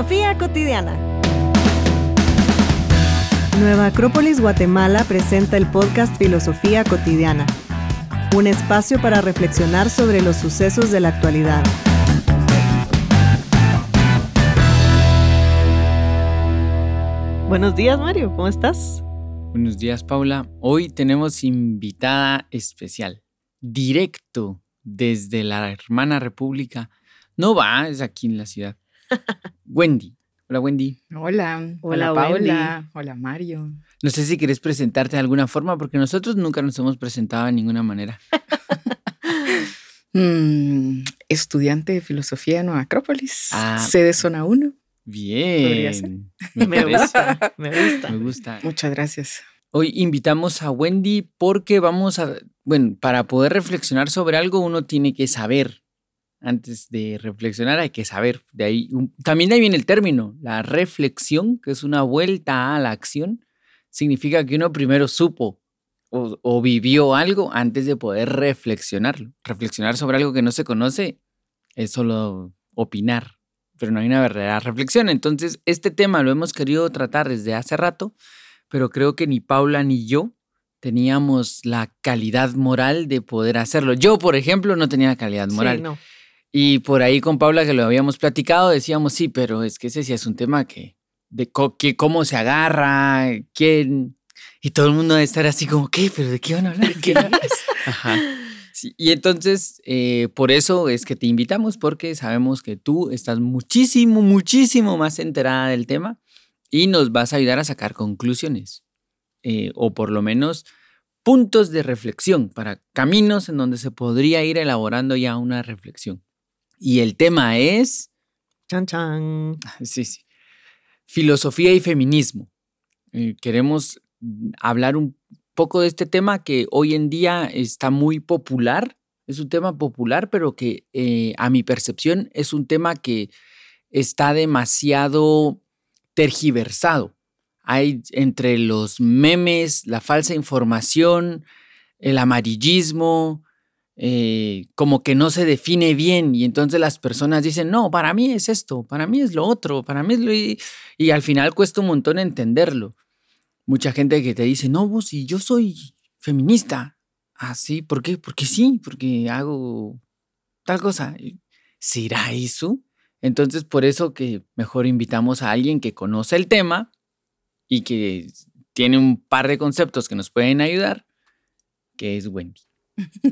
Filosofía cotidiana. Nueva Acrópolis Guatemala presenta el podcast Filosofía cotidiana, un espacio para reflexionar sobre los sucesos de la actualidad. Buenos días, Mario, ¿cómo estás? Buenos días, Paula. Hoy tenemos invitada especial, directo desde la hermana república. No va, es aquí en la ciudad. Wendy. Hola, Wendy. Hola. Hola, Paula. Hola, Mario. No sé si quieres presentarte de alguna forma, porque nosotros nunca nos hemos presentado de ninguna manera. Mm, estudiante de filosofía en Nueva Acrópolis, ah, sede zona 1. Bien. Me, gusta, me gusta. Me gusta. Muchas gracias. Hoy invitamos a Wendy porque vamos a, bueno, para poder reflexionar sobre algo uno tiene que saber. Antes de reflexionar hay que saber. De ahí, también de ahí viene el término, la reflexión, que es una vuelta a la acción, significa que uno primero supo o, o vivió algo antes de poder reflexionarlo. Reflexionar sobre algo que no se conoce es solo opinar, pero no hay una verdadera reflexión. Entonces, este tema lo hemos querido tratar desde hace rato pero creo que ni Paula ni yo teníamos la calidad moral de poder hacerlo. Yo, por ejemplo, no tenía calidad moral. Sí, no. Y por ahí con Paula, que lo habíamos platicado, decíamos, sí, pero es que ese sí es un tema que, de que cómo se agarra, quién. Y todo el mundo debe estar así como, ¿qué? ¿Pero de qué van a hablar? ¿Qué Ajá. y entonces, eh, por eso es que te invitamos, porque sabemos que tú estás muchísimo, muchísimo más enterada del tema y nos vas a ayudar a sacar conclusiones eh, o por lo menos puntos de reflexión para caminos en donde se podría ir elaborando ya una reflexión. Y el tema es... Chan, chan. Sí, sí. Filosofía y feminismo. Eh, queremos hablar un poco de este tema que hoy en día está muy popular. Es un tema popular, pero que eh, a mi percepción es un tema que está demasiado tergiversado. Hay entre los memes, la falsa información, el amarillismo, eh, como que no se define bien y entonces las personas dicen, no, para mí es esto, para mí es lo otro, para mí es lo... Y, al final cuesta un montón entenderlo. Mucha gente que te dice, no, vos, si yo soy feminista. Ah, sí, ¿por qué? Porque sí, porque hago tal cosa. ¿Será eso? Entonces, por eso que mejor invitamos a alguien que conoce el tema y que tiene un par de conceptos que nos pueden ayudar, que es Wendy.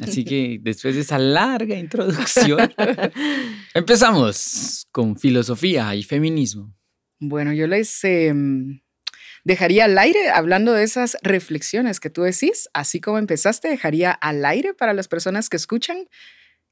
Así que después de esa larga introducción, empezamos con filosofía y feminismo. Bueno, yo les em, dejaría al aire, hablando de esas reflexiones que tú decís, así como empezaste, dejaría al aire para las personas que escuchan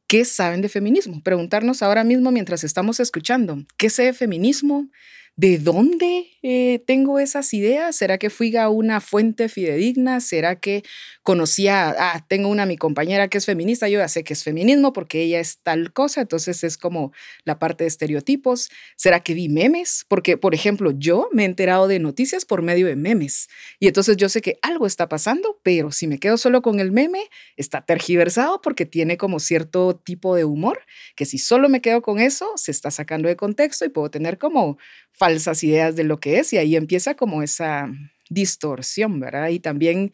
¿Qué saben de feminismo? Preguntarnos ahora mismo mientras estamos escuchando, ¿qué sé de feminismo? ¿De dónde eh, tengo esas ideas? ¿Será que fui a una fuente fidedigna? ¿Será que conocía, ah, tengo una mi compañera que es feminista, yo ya sé que es feminismo porque ella es tal cosa, entonces es como la parte de estereotipos. ¿Será que vi memes? Porque, por ejemplo, yo me he enterado de noticias por medio de memes y entonces yo sé que algo está pasando, pero si me quedo solo con el meme, está tergiversado porque tiene como cierto tipo de humor, que si solo me quedo con eso, se está sacando de contexto y puedo tener como falsas ideas de lo que es y ahí empieza como esa distorsión, ¿verdad? Y también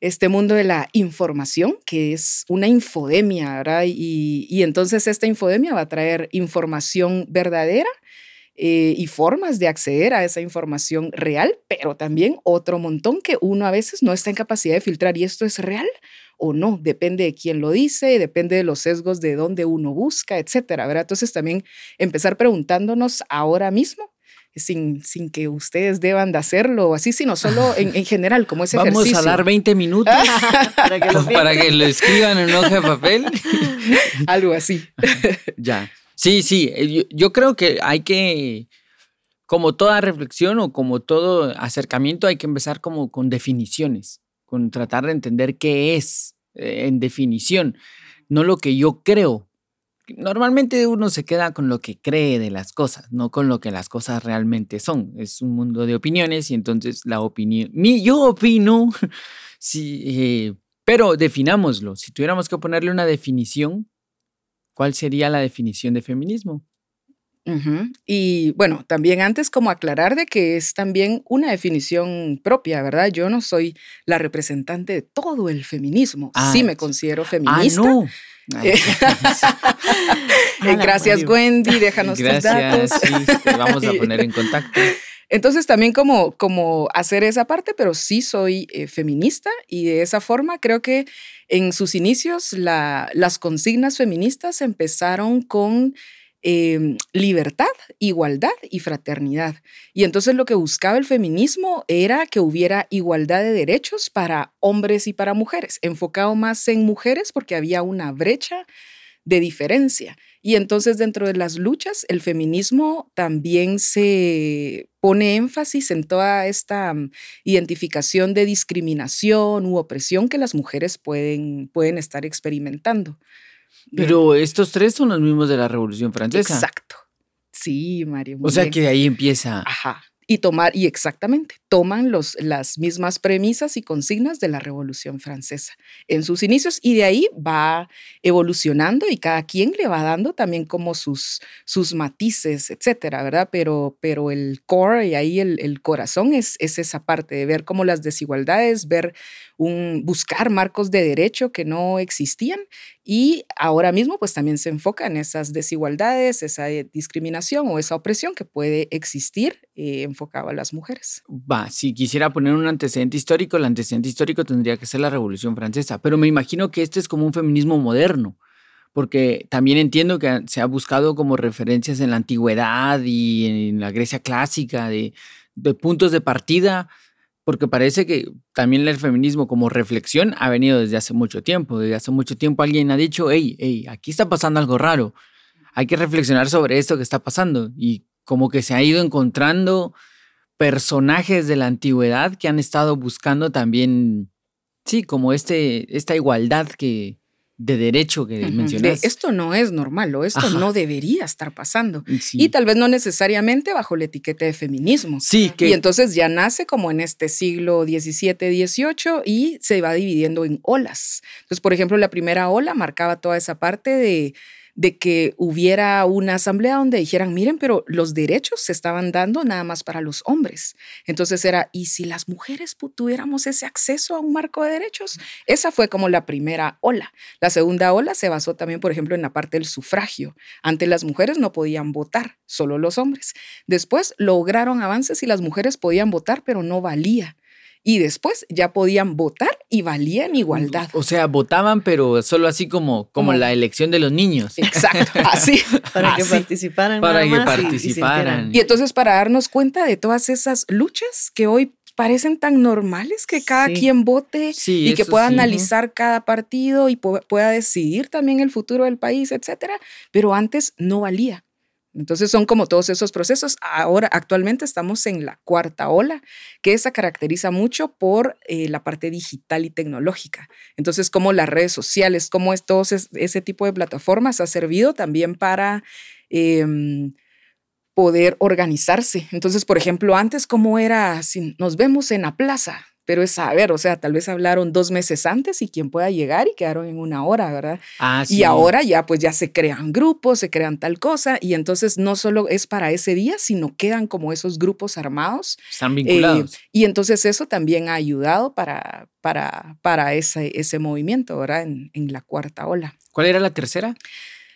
este mundo de la información, que es una infodemia, ¿verdad? Y, entonces esta infodemia va a traer información verdadera eh, y formas de acceder a esa información real, pero también otro montón que uno a veces no está en capacidad de filtrar y esto es real o no, depende de quién lo dice, depende de los sesgos de dónde uno busca, etcétera, ¿verdad? Entonces también empezar preguntándonos ahora mismo sin, sin que ustedes deban de hacerlo así, sino solo en, en general, como ese Vamos ejercicio. Vamos a dar 20 minutos para, que lo para que lo escriban en un hoja de papel. Algo así. ya. Sí, sí, eh, yo, yo creo que hay que, como toda reflexión o como todo acercamiento, hay que empezar como con definiciones, con tratar de entender qué es eh, en definición, no lo que yo creo, normalmente uno se queda con lo que cree de las cosas, no con lo que las cosas realmente son. Es un mundo de opiniones y entonces la opinión, mi, yo opino, sí, eh, pero definámoslo. Si tuviéramos que ponerle una definición, ¿cuál sería la definición de feminismo? Y bueno, también antes como aclarar de que es también una definición propia, ¿verdad? Yo no soy la representante de todo el feminismo. sí ah, me considero feminista. Ah, no. Eh, gracias, Wendy. Déjanos tus datos. Sí, te vamos a poner en contacto. Entonces también como, como hacer esa parte, pero sí soy eh, feminista y de esa forma creo que en sus inicios las consignas feministas empezaron con em, libertad, igualdad y fraternidad. Y entonces lo que buscaba el feminismo era que hubiera igualdad de derechos para hombres y para mujeres, enfocado más en mujeres porque había una brecha de diferencia. Y entonces dentro de las luchas, el feminismo también se pone énfasis en toda esta mm, identificación de discriminación u opresión que las mujeres pueden, pueden estar experimentando. Pero estos tres son los mismos de la Revolución Francesa. Exacto. Sí, Mario. O sea que de ahí empieza. Ajá y tomar, y exactamente, toman los, las mismas premisas y consignas de la Revolución Francesa en sus inicios y de ahí va evolucionando y cada quien le va dando también como sus, sus matices, etcétera, ¿verdad? Pero, pero el core y ahí el, el corazón es, es esa parte de ver cómo las desigualdades, ver un, buscar marcos de derecho que no existían y ahora mismo pues también se enfoca en esas desigualdades, esa discriminación o esa opresión que puede existir eh, enfocado a las mujeres. Va, si quisiera poner un antecedente histórico, el antecedente histórico tendría que ser la Revolución Francesa, pero me imagino que este es como un feminismo moderno porque también entiendo que se ha buscado como referencias en la antigüedad y en la Grecia clásica de, de puntos de partida porque parece que también el feminismo como reflexión ha venido desde hace mucho tiempo. Desde hace mucho tiempo alguien ha dicho, hey, hey, aquí está pasando algo raro. Hay que reflexionar sobre esto que está pasando. Y como que se ha ido encontrando personajes de la antigüedad que han estado buscando también, sí, como este, esta igualdad que, de derecho que mencionas. esto no es normal o esto no debería estar pasando. Y tal vez no necesariamente bajo la etiqueta de feminismo. Sí, que... Y entonces ya nace como en este siglo XVII, XVIII y se va dividiendo en olas. Entonces, por ejemplo, la primera ola marcaba toda esa parte de de que hubiera una asamblea donde dijeran, miren, pero los derechos se estaban dando nada más para los hombres. Entonces era, ¿y si las mujeres tuviéramos ese acceso a un marco de derechos? Esa fue como la primera ola. La segunda ola se basó también, por ejemplo, en la parte del sufragio. Antes las mujeres no podían votar, solo los hombres. Después lograron avances y las mujeres podían votar, pero no valía y después ya podían votar y valían igualdad. O sea, votaban, pero solo así como, como, la elección de los niños. Exacto, así. para que participaran. Para que participaran. Y, entonces para darnos cuenta de todas esas luchas que hoy parecen tan normales que cada quien vote y que pueda analizar cada partido y pueda decidir también el futuro del país, etcétera, pero antes no valía. Entonces son como todos esos procesos. Ahora, actualmente estamos en la cuarta ola, que se caracteriza mucho por eh, la parte digital y tecnológica. Entonces, como las redes sociales, como es, todo ese, tipo de plataformas ha servido también para em, poder organizarse. Entonces, por ejemplo, antes, ¿cómo era? Si nos vemos en la plaza, pero es saber, o sea, tal vez hablaron dos meses antes y quien pueda llegar y quedaron en una hora, ¿verdad? Ah, y ahora ya pues ya se crean grupos, se crean tal cosa y entonces no solo es para ese día, sino quedan como esos grupos armados. Están vinculados. Eh, y entonces eso también ha ayudado para, para, para ese, ese movimiento, ¿verdad? En, en la cuarta ola. ¿Cuál era la tercera?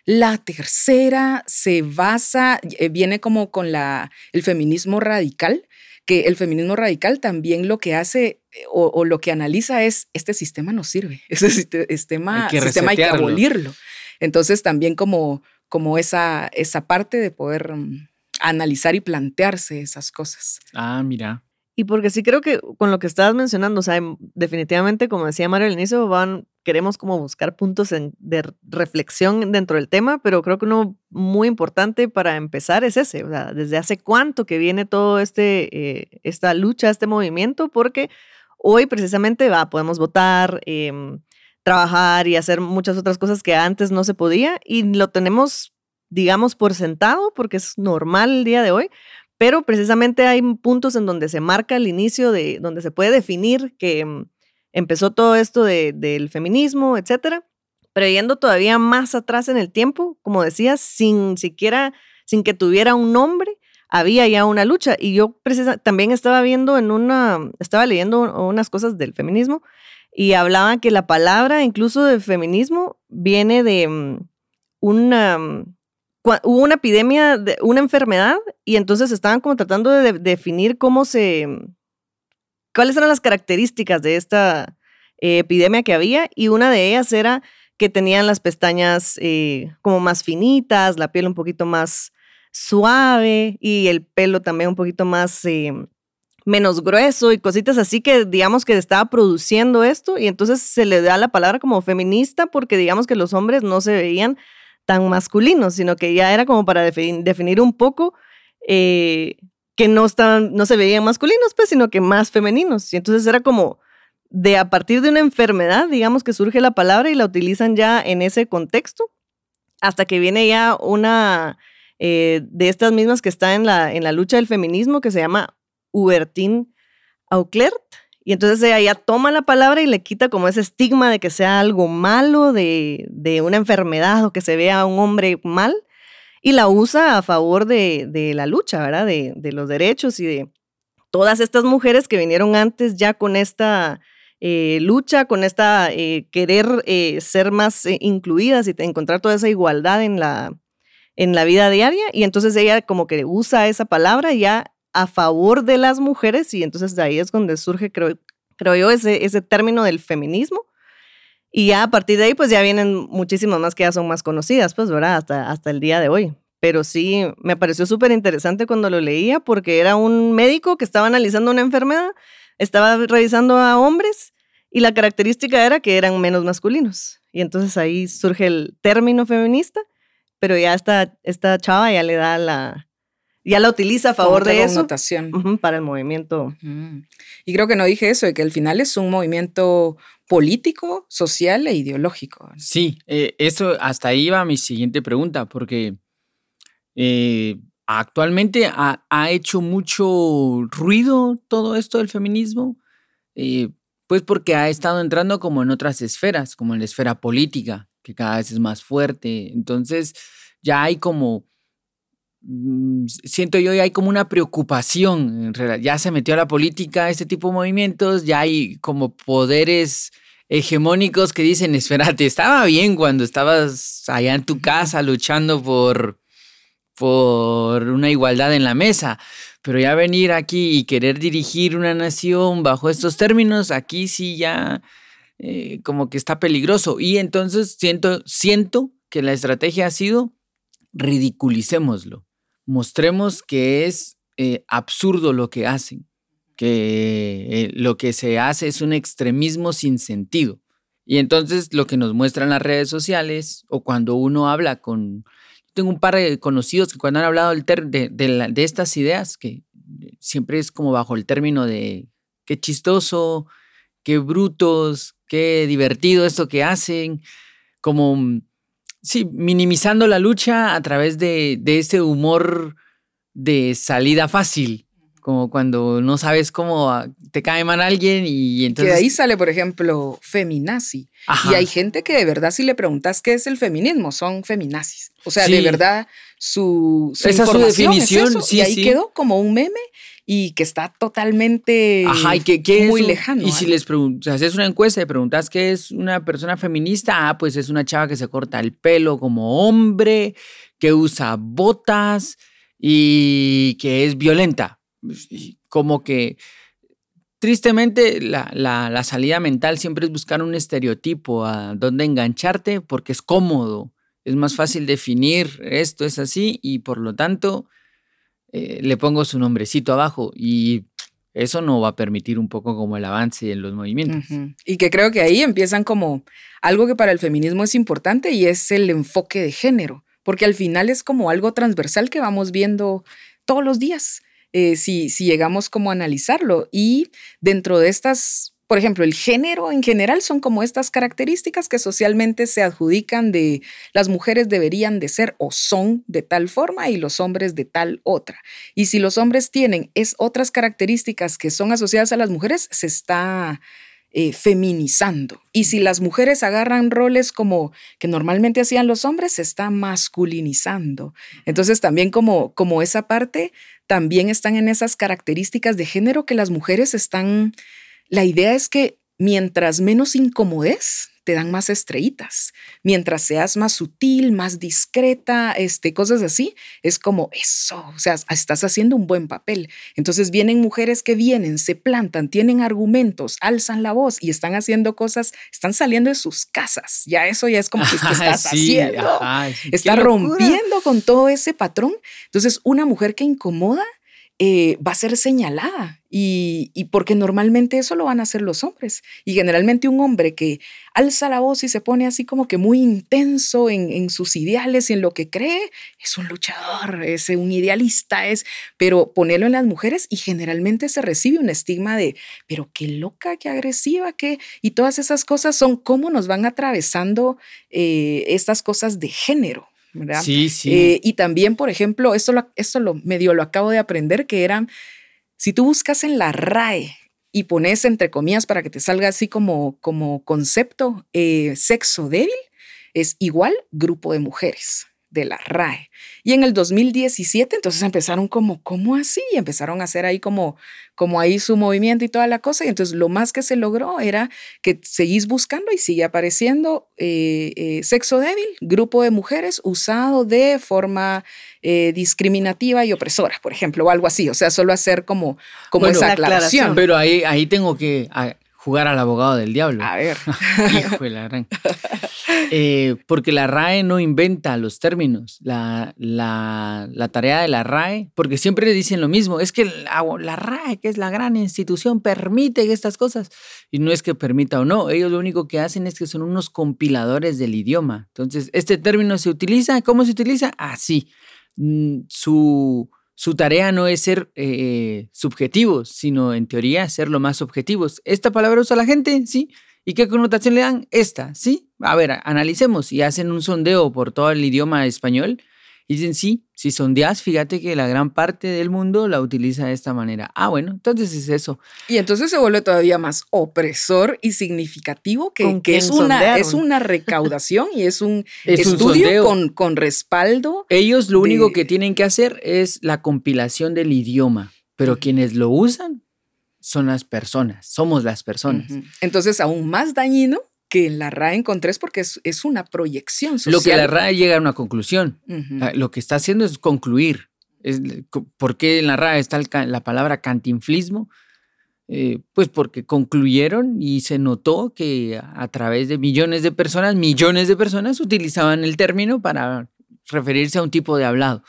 La tercera se basa, eh, viene como con la, el feminismo radical, que el feminismo radical también lo que hace eh, o, lo que analiza es, este sistema no sirve, ese sistema hay que, sistema hay que abolirlo. Entonces también como, como esa, esa parte de poder mm, analizar y plantearse esas cosas. Ah, mira. Y porque sí creo que con lo que estabas mencionando, o sea, definitivamente, como decía Mario al inicio, van, queremos como buscar puntos de reflexión dentro del tema, pero creo que uno muy importante para empezar es ese, o sea, desde hace cuánto que viene todo este, eh, esta lucha, este movimiento, porque hoy precisamente va, podemos votar, em, trabajar y hacer muchas otras cosas que antes no se podía y lo tenemos digamos, por sentado, porque es normal el día de hoy, pero precisamente hay puntos en donde se marca el inicio de, donde se puede definir que mm, empezó todo esto del feminismo, etcétera. Pero todavía más atrás en el tiempo, como decías, sin siquiera sin que tuviera un nombre, había ya una lucha. Y yo también estaba viendo en una, estaba leyendo unas cosas del feminismo y hablaban que la palabra incluso de feminismo viene de mm, una, mm, hubo una epidemia, de una enfermedad y entonces estaban como tratando de, definir cómo se, mm, cuáles eran las características de esta eh, epidemia que había y una de ellas era que tenían las pestañas eh, como más finitas, la piel un poquito más suave y el pelo también un poquito más eh, menos grueso y cositas así que digamos que estaba produciendo esto y entonces se le da la palabra como feminista porque digamos que los hombres no se veían tan masculinos, sino que ya era como para definir un poco que no, estaban, no se veían masculinos, pues, sino que más femeninos. Y entonces era como de a partir de una enfermedad, digamos que surge la palabra y la utilizan ya en ese contexto, hasta que viene ya una eh, de estas mismas que está en la, en la lucha del feminismo, que se llama Hubertine Auclert. Y entonces ella ya toma la palabra y le quita como ese estigma de que sea algo malo, de, una enfermedad o que se vea a un hombre mal, y la usa a favor de, la lucha, ¿verdad? De, los derechos y de todas estas mujeres que vinieron antes ya con esta eh, lucha, con esta eh, querer eh, ser más incluidas y encontrar toda esa igualdad en la, en la vida diaria. Y entonces ella como que usa esa palabra ya a favor de las mujeres y entonces de ahí es donde surge, creo, creo yo, ese, ese término del feminismo. Y ya a partir de ahí, pues ya vienen muchísimas más que ya son más conocidas, pues, ¿verdad? Hasta, hasta el día de hoy. Pero sí, me pareció súper interesante cuando lo leía porque era un médico que estaba analizando una enfermedad, estaba revisando a hombres y la característica era que eran menos masculinos. Y entonces ahí surge el término feminista, pero ya esta, esta chava ya le da la, ya la utiliza a favor de eso para el movimiento. Y creo que no dije eso, de que al final es un movimiento político, social e ideológico. Sí, eh, eso hasta ahí va mi siguiente pregunta, porque eh, actualmente ha, hecho mucho ruido todo esto del feminismo, eh, pues porque ha estado entrando como en otras esferas, como en la esfera política, que cada vez es más fuerte. Entonces ya hay como siento yo, hay como una preocupación, ya se metió a la política este tipo de movimientos, ya hay como poderes hegemónicos que dicen, espérate, estaba bien cuando estabas allá en tu casa luchando por, por una igualdad en la mesa, pero ya venir aquí y querer dirigir una nación bajo estos términos, aquí sí ya eh, como que está peligroso. Y entonces siento, siento que la estrategia ha sido ridiculicémoslo mostremos que es eh, absurdo lo que hacen, que eh, lo que se hace es un extremismo sin sentido. Y entonces lo que nos muestran las redes sociales o cuando uno habla con... Tengo un par de conocidos que cuando han hablado de, de, estas ideas, que siempre es como bajo el término de qué chistoso, qué brutos, qué divertido esto que hacen, como Sí, minimizando la lucha a través de, de ese humor de salida fácil, como cuando no sabes cómo te cae mal alguien y entonces... Que de ahí sale, por ejemplo, feminazi. Y hay gente que de verdad si le preguntas qué es el feminismo, son feminazis. O sea, de verdad su, su Esa información su definición, y ahí quedó como un meme y que está totalmente muy lejano. Y si les preguntas, haces una encuesta y preguntas qué es una persona feminista, ah, pues es una chava que se corta el pelo como hombre, que usa botas y que es violenta. Como que tristemente la, la salida mental siempre es buscar un estereotipo a dónde engancharte porque es cómodo. Es más fácil definir esto es así y por lo tanto eh, le pongo su nombrecito abajo y eso no va a permitir un poco como el avance en los movimientos. Y que creo que ahí empiezan como algo que para el feminismo es importante y es el enfoque de género, porque al final es como algo transversal que vamos viendo todos los días, eh, si, si llegamos como a analizarlo. Y dentro de estas por ejemplo, el género en general son como estas características que socialmente se adjudican de las mujeres deberían de ser o son de tal forma y los hombres de tal otra. Y si los hombres tienen es otras características que son asociadas a las mujeres, se está eh, feminizando. Y si las mujeres agarran roles como que normalmente hacían los hombres, se está masculinizando. Entonces también como, como esa parte, también están en esas características de género que las mujeres están, la idea es que mientras menos incomodes, te dan más estrellitas. Mientras seas más sutil, más discreta, este, cosas así, es como eso, o sea, estás haciendo un buen papel. Entonces vienen mujeres que vienen, se plantan, tienen argumentos, alzan la voz y están haciendo cosas, están saliendo de sus casas. Ya eso ya es como que estás haciendo. Está rompiendo con todo ese patrón. Entonces, una mujer que incomoda eh, va a ser señalada y, porque normalmente eso lo van a hacer los hombres. Y generalmente un hombre que alza la voz y se pone así como que muy intenso en, sus ideales y en lo que cree, es un luchador, es un idealista, es, pero ponerlo en las mujeres y generalmente se recibe un estigma de, pero qué loca, qué agresiva, qué, y todas esas cosas son cómo nos van atravesando eh, estas cosas de género. Sí, sí. Eh, y también, por ejemplo, esto, lo, esto lo medio lo acabo de aprender, que eran, si tú buscas en la RAE y pones entre comillas para que te salga así como, como concepto, eh, sexo débil, es igual grupo de mujeres de la RAE. Y en el 2017, entonces empezaron como, ¿cómo así? Y empezaron a hacer ahí como, como ahí su movimiento y toda la cosa. Y entonces lo más que se logró era que seguís buscando y sigue apareciendo eh, eh, sexo débil, grupo de mujeres usado de forma eh, discriminativa y opresora, por ejemplo, o algo así. O sea, solo hacer como, como esa aclaración. Pero ahí, ahí tengo que jugar al abogado del diablo. A ver. Hijo de la gran. Eh, porque la RAE no inventa los términos. La, la, la, tarea de la RAE, porque siempre dicen lo mismo, es que la, la, RAE, que es la gran institución, permite estas cosas. Y no es que permita o no, ellos lo único que hacen es que son unos compiladores del idioma. Entonces, este término se utiliza, ¿cómo se utiliza? Así. Mm, su su tarea no es ser eh, subjetivos, sino en teoría ser lo más objetivos. ¿Esta palabra usa la gente? Sí. ¿Y qué connotación le dan? Esta, ¿sí? A ver, analicemos y hacen un sondeo por todo el idioma español y dicen, sí, si sondeas, fíjate que la gran parte del mundo la utiliza de esta manera. Ah, bueno, entonces es eso. Y entonces se vuelve todavía más opresor y significativo que, que es, una, es una recaudación y es un estudio con, con, respaldo. Ellos lo único que tienen que hacer es la compilación del idioma, pero quienes lo usan son las personas, somos las personas. Entonces, aún más dañino que en la RAE encontré es porque es, una proyección social. Lo que la RAE llega a una conclusión. Ah, lo que está haciendo es concluir. Es, ¿Por qué en la RAE está la palabra cantinflismo? Eh, pues porque concluyeron y se notó que a través de millones de personas, millones de personas utilizaban el término para referirse a un tipo de hablado.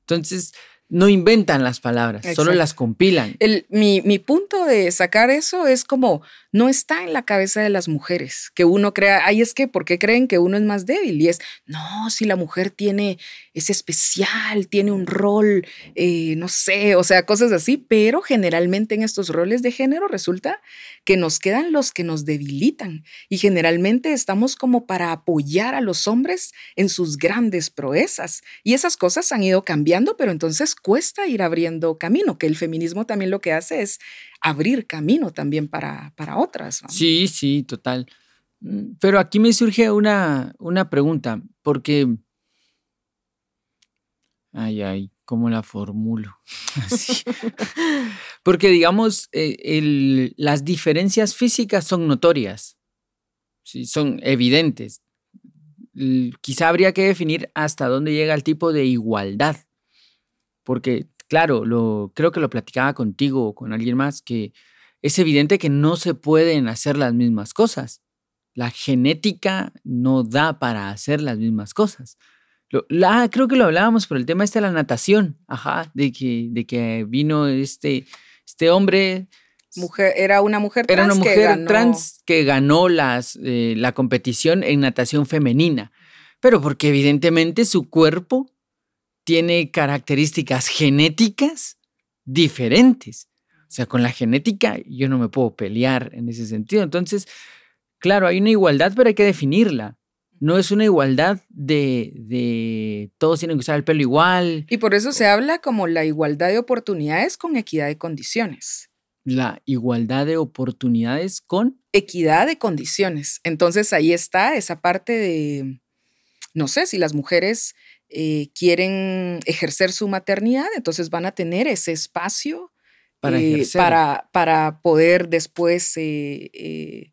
Entonces, no inventan las palabras, solo las compilan. mi, mi, punto de sacar eso es como, no está en la cabeza de las mujeres, que uno crea, ay, es que, ¿por qué creen que uno es más débil? Y es, no, si la mujer tiene, es especial, tiene un rol, eh, no sé, o sea, cosas así, pero generalmente en estos roles de género resulta que nos quedan los que nos debilitan y generalmente estamos como para apoyar a los hombres en sus grandes proezas. Y esas cosas han ido cambiando, pero entonces cuesta ir abriendo camino, que el feminismo también lo que hace es abrir camino también para, para otras. Sí, sí, total. Mm, pero aquí me surge una, una pregunta, porque... Ay, ay, ¿cómo la formulo? porque digamos, eh, las diferencias físicas son notorias, ¿sí? son evidentes. Quizá habría que definir hasta dónde llega el tipo de igualdad, porque claro, lo, creo que lo platicaba contigo o con alguien más, que es evidente que no se pueden hacer las mismas cosas. La genética no da para hacer las mismas cosas. La, creo que lo hablábamos por el tema este de la natación, ajá, de que, de que vino este, este hombre. Mujer, era una mujer trans. Era una mujer que ganó, trans que ganó las, eh, la competición en natación femenina. Pero porque evidentemente su cuerpo tiene características genéticas diferentes. O sea, con la genética yo no me puedo pelear en ese sentido. Entonces, claro, hay una igualdad, pero hay que definirla. No es una igualdad de, de, todos tienen que usar el pelo igual. Y por eso se habla como la igualdad de oportunidades con equidad de condiciones. La igualdad de oportunidades con equidad de condiciones. Entonces ahí está esa parte de, no sé, si las mujeres eh, quieren ejercer su maternidad, entonces van a tener ese espacio para, eh, para, para, poder después eh,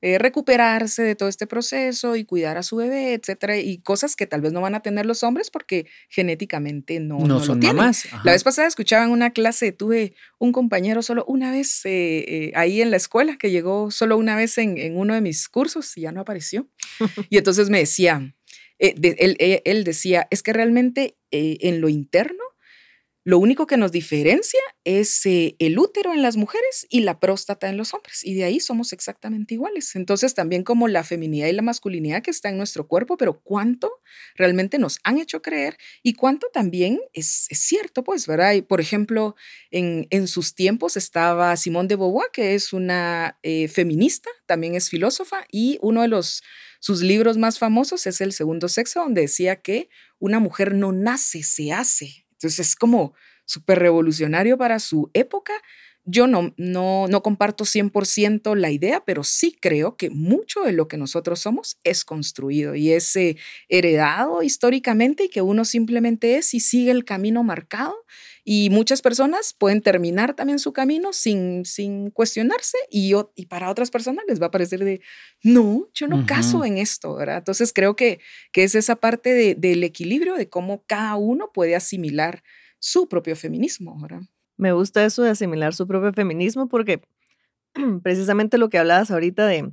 eh, recuperarse de todo este proceso y cuidar a su bebé, etcétera, y cosas que tal vez no van a tener los hombres porque genéticamente no, no, son lo mamás. La vez pasada escuchaba en una clase, tuve un compañero solo una vez eh, eh, ahí en la escuela que llegó solo una vez en, uno de mis cursos y ya no apareció. y entonces me decía, él, él, decía, es que realmente en lo interno lo único que nos diferencia es eh, el útero en las mujeres y la próstata en los hombres. Y de ahí somos exactamente iguales. Entonces, también como la feminidad y la masculinidad que está en nuestro cuerpo, pero cuánto realmente nos han hecho creer y cuánto también es, cierto, pues, ¿verdad? Por ejemplo, en, sus tiempos estaba Simone de Beauvoir, que es una eh, feminista, también es filósofa, y uno de los sus libros más famosos es El Segundo Sexo, donde decía que una mujer no nace, se hace. Entonces es como súper revolucionario para su época. Yo no, no, no comparto 100% la idea, pero sí creo que mucho de lo que nosotros somos es construido y es eh, heredado históricamente y que uno simplemente es y sigue el camino marcado. Y muchas personas pueden terminar también su camino sin, sin cuestionarse y, y para otras personas les va a parecer de, no, yo no caso en esto, ¿verdad? Entonces creo que, que es esa parte de, del equilibrio de cómo cada uno puede asimilar su propio feminismo, ¿verdad? Me gusta eso de asimilar su propio feminismo porque precisamente lo que hablabas ahorita de,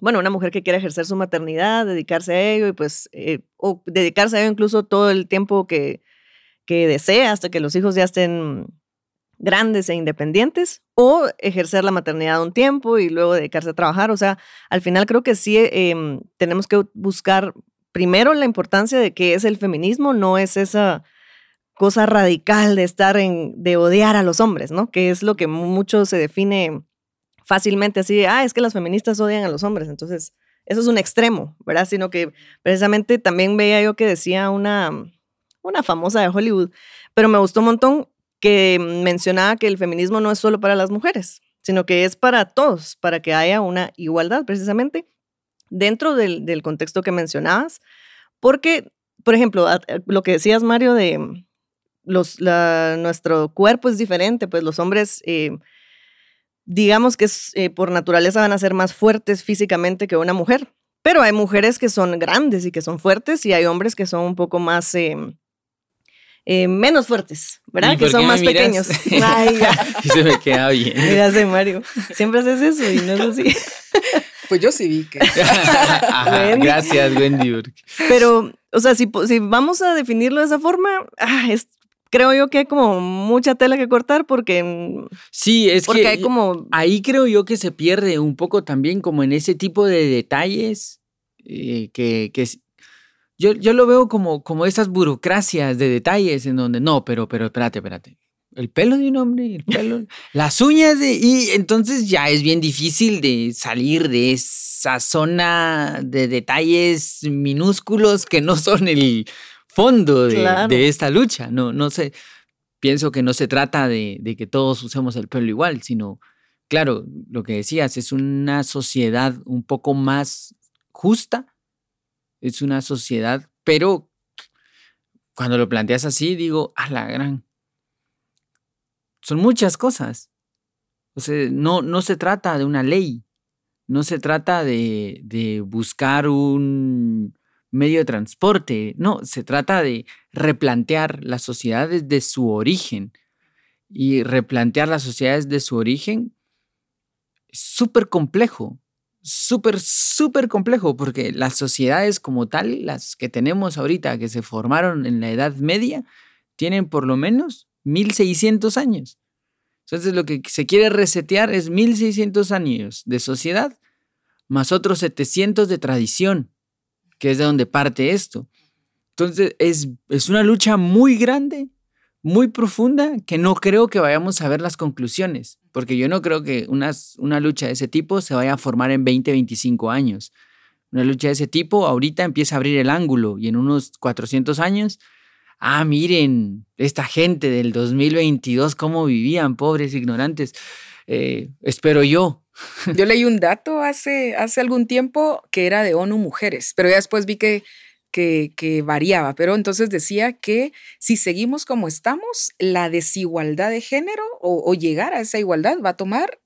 bueno, una mujer que quiere ejercer su maternidad, dedicarse a ello y pues, eh, o dedicarse a ello incluso todo el tiempo que, que desea hasta que los hijos ya estén grandes e independientes, o ejercer la maternidad un tiempo y luego dedicarse a trabajar. O sea, al final creo que sí em, tenemos que buscar primero la importancia de qué es el feminismo, no es esa cosa radical de estar en, de odiar a los hombres, ¿no? Que es lo que mucho se define fácilmente así, ah, es que las feministas odian a los hombres, entonces eso es un extremo, ¿verdad? Sino que precisamente también veía yo que decía una, una famosa de Hollywood, pero me gustó un montón que mencionaba que el feminismo no es solo para las mujeres, sino que es para todos, para que haya una igualdad precisamente dentro del, contexto que mencionabas, porque, por ejemplo, lo que decías, Mario, de los, nuestro cuerpo es diferente, pues los hombres... Eh, digamos que eh, por naturaleza van a ser más fuertes físicamente que una mujer. Pero hay mujeres que son grandes y que son fuertes y hay hombres que son un poco más em, eh, menos fuertes, ¿verdad? Que son más pequeños. Ay, y se me queda bien. Mira, Mario. Siempre haces eso y no es así. Pues yo sí vi que. gracias, Wendy. Pero, o sea, si, si, vamos a definirlo de esa forma, ah, creo yo que hay como mucha tela que cortar porque. Sí, es porque que. hay como. Ahí creo yo que se pierde un poco también como en ese tipo de detalles eh, que, que yo, yo lo veo como, como esas burocracias de detalles en donde, no, pero, pero espérate, espérate. El pelo de un hombre, el pelo, las uñas de... Y entonces ya es bien difícil de salir de esa zona de detalles minúsculos que no son el fondo de, de esta lucha. No, no sé, pienso que no se trata de, de que todos usemos el pelo igual, sino, claro, lo que decías, es una sociedad un poco más justa es una sociedad, pero cuando lo planteas así, digo, a la gran. Son muchas cosas. O sea, no, no se trata de una ley, no se trata de, de buscar un medio de transporte, no, se trata de replantear las sociedades de su origen. Y replantear las sociedades de su origen es súper complejo, súper, súper complejo, porque las sociedades como tal, las que tenemos ahorita, que se formaron en la Edad Media, tienen por lo menos 1600 años. Entonces lo que se quiere resetear es 1600 años de sociedad, más otros 700 de tradición, que es de donde parte esto. Entonces es, es una lucha muy grande muy profunda que no creo que vayamos a ver las conclusiones, porque yo no creo que una, una lucha de ese tipo se vaya a formar en 20, 25 años. Una lucha de ese tipo ahorita empieza a abrir el ángulo y en unos 400 años, ah, miren, esta gente del 2022, cómo vivían, pobres ignorantes. eh, espero yo. Yo leí un dato hace, hace algún tiempo que era de ONU Mujeres, pero ya después vi que, que, variaba. Pero entonces decía que si seguimos como estamos, la desigualdad de género o, o llegar a esa igualdad va a tomar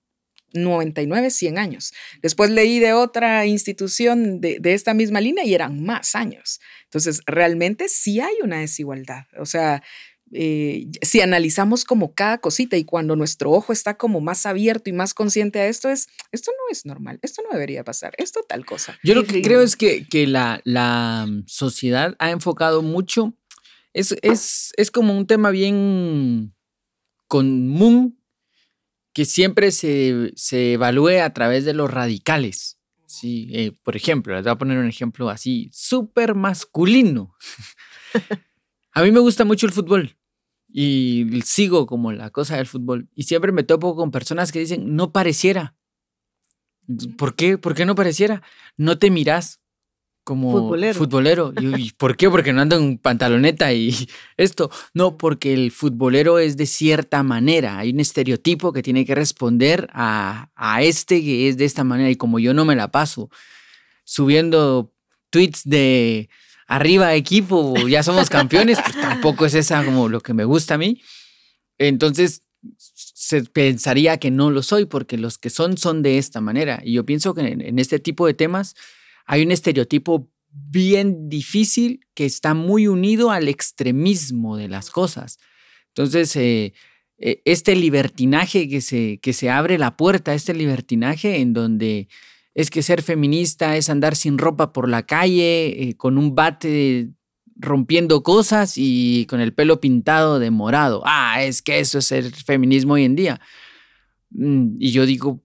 99, 100 años. Después leí de otra institución de, de, esta misma línea y eran más años. Entonces, realmente sí hay una desigualdad. O sea, eh, si analizamos como cada cosita y cuando nuestro ojo está como más abierto y más consciente a esto, es, esto no es normal, esto no debería pasar, esto tal cosa. Yo lo que creo es que, que la, la, sociedad ha enfocado mucho, es, es, es como un tema bien común que siempre se, se evalúe a través de los radicales. Sí, eh, por ejemplo, les voy a poner un ejemplo así, súper masculino. a mí me gusta mucho el fútbol y sigo como la cosa del fútbol y siempre me topo con personas que dicen, no pareciera. ¿Por qué? ¿Por qué no pareciera? No te miras como futbolero. futbolero. ¿Y por qué? Porque no ando en pantaloneta y esto. No, porque el futbolero es de cierta manera. Hay un estereotipo que tiene que responder a, a este que es de esta manera. Y como yo no me la paso subiendo tweets de arriba equipo, ya somos campeones, pues tampoco es esa como lo que me gusta a mí. Entonces se pensaría que no lo soy porque los que son son de esta manera. Y yo pienso que en, este tipo de temas hay un estereotipo bien difícil que está muy unido al extremismo de las cosas. Entonces, eh, eh, este libertinaje que se, que se abre la puerta, este libertinaje en donde es que ser feminista es andar sin ropa por la calle, eh, con un bate rompiendo cosas y con el pelo pintado de morado. Ah, es que eso es el feminismo hoy en día. Mm, y yo digo,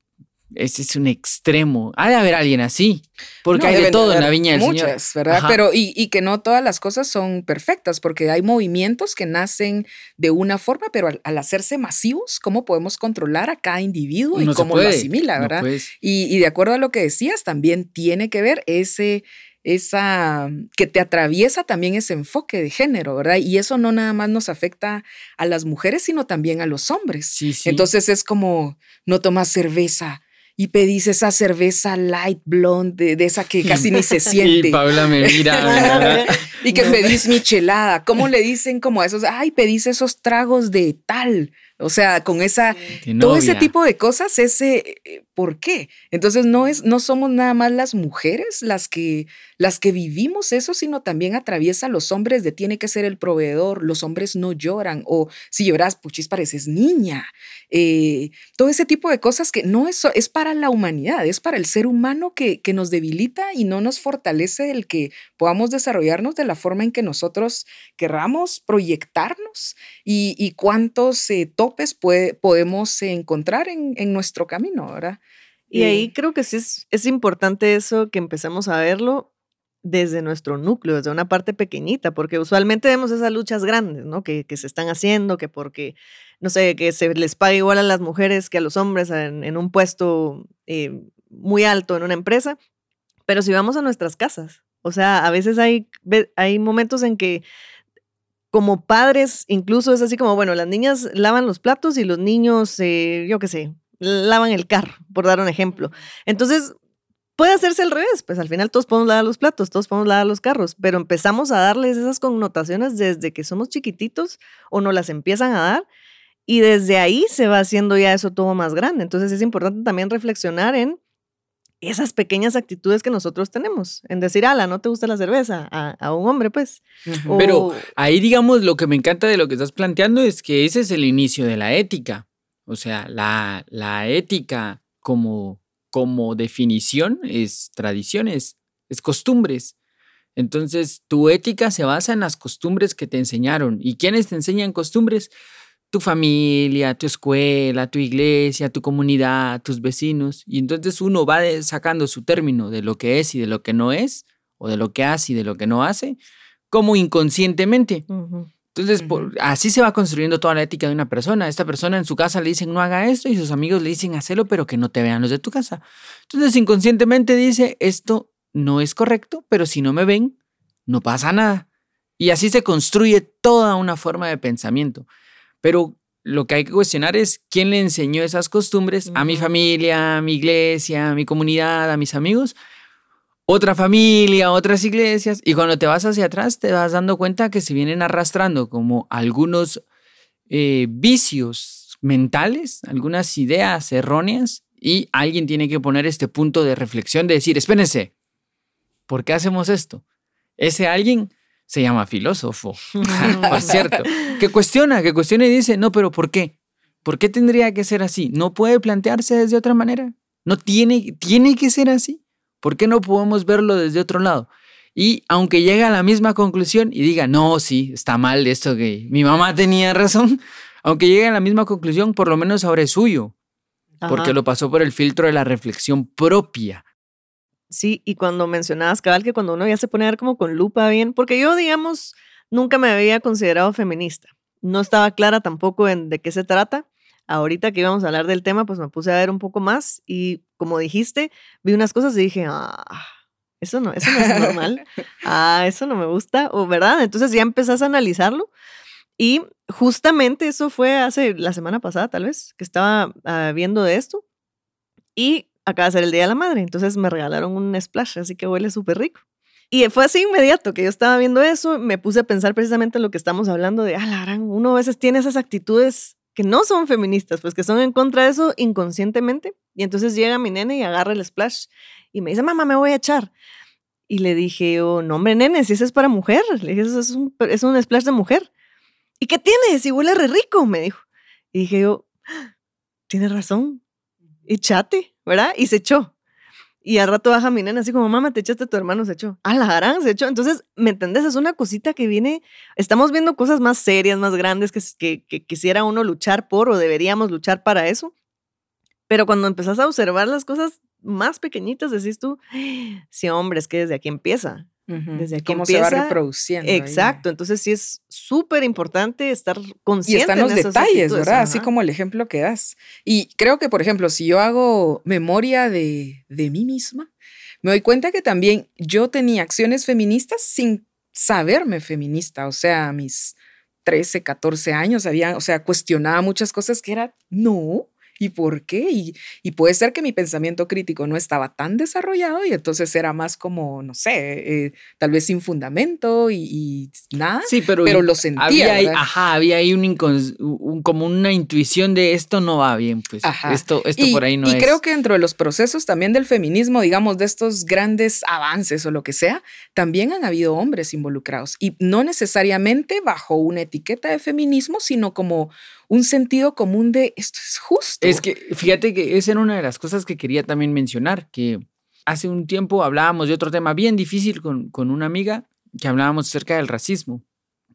ese es un extremo. Ha de haber alguien así, porque hay de todo en la viña del muchas, ¿verdad? Pero y, y, que no todas las cosas son perfectas, porque hay movimientos que nacen de una forma, pero al, al hacerse masivos, ¿cómo podemos controlar a cada individuo y cómo lo asimila, verdad? No y, y de acuerdo a lo que decías, también tiene que ver ese esa que te atraviesa también ese enfoque de género, ¿verdad? Y eso no nada más nos afecta a las mujeres, sino también a los hombres. Sí, sí. Entonces es como no tomas cerveza, y pedís esa cerveza light blonde, de, esa que casi ni se siente. Y Paula me mira. y que pedís michelada. ¿Cómo le dicen como a esos? Ay, pedís esos tragos de tal. O sea, con esa, todo ese tipo de cosas, ese, eh, ¿por qué? Entonces no es, no somos nada más las mujeres las que, las que vivimos eso, sino también atraviesa los hombres de tiene que ser el proveedor, los hombres no lloran, o si lloras, puchis, pareces niña. Eh, todo ese tipo de cosas que no es, es para la humanidad, es para el ser humano que, que nos debilita y no nos fortalece el que podamos desarrollarnos de la forma en que nosotros querramos proyectarnos y, y cuántos eh, puede, podemos encontrar en, en, nuestro camino, ¿verdad? Y ahí creo que sí es, es importante eso que empecemos a verlo desde nuestro núcleo, desde una parte pequeñita, porque usualmente vemos esas luchas grandes, ¿no? Que, que, se están haciendo, que porque, no sé, que se les paga igual a las mujeres que a los hombres en, en un puesto eh, muy alto en una empresa, pero si vamos a nuestras casas, o sea, a veces hay, hay momentos en que como padres, incluso es así como, bueno, las niñas lavan los platos y los niños, eh, yo qué sé, lavan el carro, por dar un ejemplo. Entonces, puede hacerse al revés, pues al final todos podemos lavar los platos, todos podemos lavar los carros, pero empezamos a darles esas connotaciones desde que somos chiquititos o nos las empiezan a dar y desde ahí se va haciendo ya eso todo más grande. Entonces es importante también reflexionar en esas pequeñas actitudes que nosotros tenemos, en decir, ala, no te gusta la cerveza, a, un hombre, pues. Pero ahí, digamos, lo que me encanta de lo que estás planteando es que ese es el inicio de la ética. O sea, la, la ética como, como definición es tradiciones, es costumbres. Entonces, tu ética se basa en las costumbres que te enseñaron. ¿Y quiénes te enseñan costumbres? tu familia, tu escuela, tu iglesia, tu comunidad, tus vecinos. Y entonces uno va sacando su término de lo que es y de lo que no es, o de lo que hace y de lo que no hace, como inconscientemente. Entonces, así se va construyendo toda la ética de una persona. Esta persona en su casa le dicen no haga esto y sus amigos le dicen hazlo, pero que no te vean los de tu casa. Entonces, inconscientemente dice esto no es correcto, pero si no me ven, no pasa nada. Y así se construye toda una forma de pensamiento. Pero lo que hay que cuestionar es quién le enseñó esas costumbres a mi familia, a mi iglesia, a mi comunidad, a mis amigos, otra familia, otras iglesias, y cuando te vas hacia atrás te vas dando cuenta que se vienen arrastrando como algunos eh, vicios mentales, algunas ideas erróneas, y alguien tiene que poner este punto de reflexión de decir, espérense, ¿por qué hacemos esto? Ese alguien se llama filósofo, cierto, que cuestiona, que cuestiona y dice, no, pero ¿por qué? ¿Por qué tendría que ser así? ¿No puede plantearse desde otra manera? ¿No tiene, tiene que ser así? ¿Por qué no podemos verlo desde otro lado? Y aunque llegue a la misma conclusión y diga, no, sí, está mal esto que mi mamá tenía razón, aunque llegue a la misma conclusión, por lo menos ahora es suyo, porque lo pasó por el filtro de la reflexión propia. Sí, y cuando mencionabas, cabal, que cuando uno ya se pone a ver como con lupa bien, porque yo, digamos, nunca me había considerado feminista. No estaba clara tampoco en de qué se trata. Ahorita que íbamos a hablar del tema, pues me puse a ver un poco más y como dijiste, vi unas cosas y dije, ah, eso no, eso no es normal. ah, eso no me gusta, o verdad. Entonces ya empezás a analizarlo. Y justamente eso fue hace la semana pasada, tal vez, que estaba ah, viendo de esto. Y acaba de ser el Día de la Madre, entonces me regalaron un splash, así que huele súper rico. Y fue así inmediato que yo estaba viendo eso, me puse a pensar precisamente en lo que estamos hablando de, ah, la gran, uno a veces tiene esas actitudes que no son feministas, pues que son en contra de eso inconscientemente. Y entonces llega mi nene y agarra el splash y me dice, mamá, me voy a echar. Y le dije, oh, no, hombre, nene, si ese es para mujer. Le dije, eso es un, es un splash de mujer. ¿Y qué tiene? Si huele re rico, me dijo. Y dije yo, ah, tiene razón, echate, ¿verdad? Y se echó. Y al rato baja mi nena así como, mamá, te echaste tu hermano, se echó. Ah, la harán, se echó. Entonces, ¿me entendés? Es una cosita que viene, estamos viendo cosas más serias, más grandes que, que, quisiera uno luchar por o deberíamos luchar para eso. Pero cuando empezás a observar las cosas más pequeñitas, decís tú, sí, hombre, es que desde aquí empieza. Desde aquí Cómo se va reproduciendo. Exacto. Entonces sí es súper importante estar consciente. Y están los detalles, ¿verdad? Así como el ejemplo que das. Y creo que, por ejemplo, si yo hago memoria de, de mí misma, me doy cuenta que también yo tenía acciones feministas sin saberme feminista. O sea, mis 13, 14 años había, o sea, cuestionaba muchas cosas que era, no, ¿Y por qué? Y, puede ser que mi pensamiento crítico no estaba tan desarrollado y entonces era más como, no sé, eh, tal vez sin fundamento y, nada. Sí, pero, pero lo sentía. Había ahí, ajá, había ahí un, como una intuición de esto no va bien, pues esto, esto por ahí no es. Y creo que dentro de los procesos también del feminismo, digamos, de estos grandes avances o lo que sea, también han habido hombres involucrados y no necesariamente bajo una etiqueta de feminismo, sino como un sentido común de esto es justo. Es que fíjate que esa era una de las cosas que quería también mencionar, que hace un tiempo hablábamos de otro tema bien difícil con, con una amiga, que hablábamos acerca del racismo,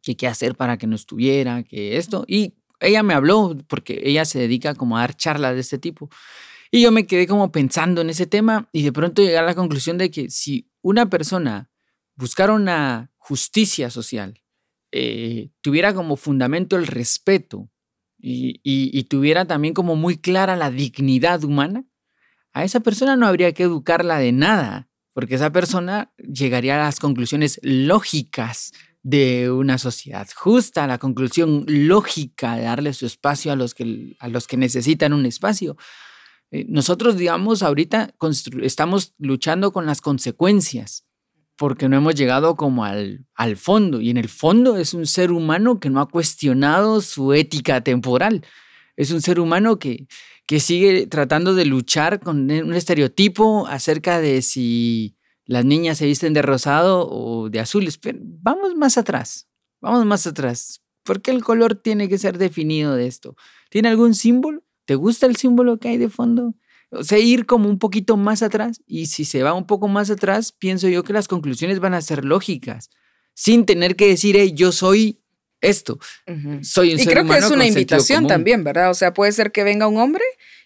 que qué hacer para que no estuviera, que esto, y ella me habló porque ella se dedica como a dar charlas de este tipo. Y yo me quedé como pensando en ese tema y de pronto llegué a la conclusión de que si una persona buscara una justicia social, eh, tuviera como fundamento el respeto y, tuviera también como muy clara la dignidad humana, a esa persona no habría que educarla de nada, porque esa persona llegaría a las conclusiones lógicas de una sociedad justa, la conclusión lógica de darle su espacio a los que, a los que necesitan un espacio. Eh, nosotros, digamos, ahorita estamos luchando con las consecuencias porque no hemos llegado como al, al fondo. Y en el fondo es un ser humano que no ha cuestionado su ética temporal. Es un ser humano que, que sigue tratando de luchar con un estereotipo acerca de si las niñas se visten de rosado o de azul. vamos más atrás, vamos más atrás. ¿Por qué el color tiene que ser definido de esto? ¿Tiene algún símbolo? ¿Te gusta el símbolo que hay de fondo? O sea, ir como un poquito más atrás y si se va un poco más atrás, pienso yo que las conclusiones van a ser lógicas, sin tener que decir, hey, yo soy esto, soy un y creo que es una invitación también, ¿verdad? O sea, puede ser que venga un hombre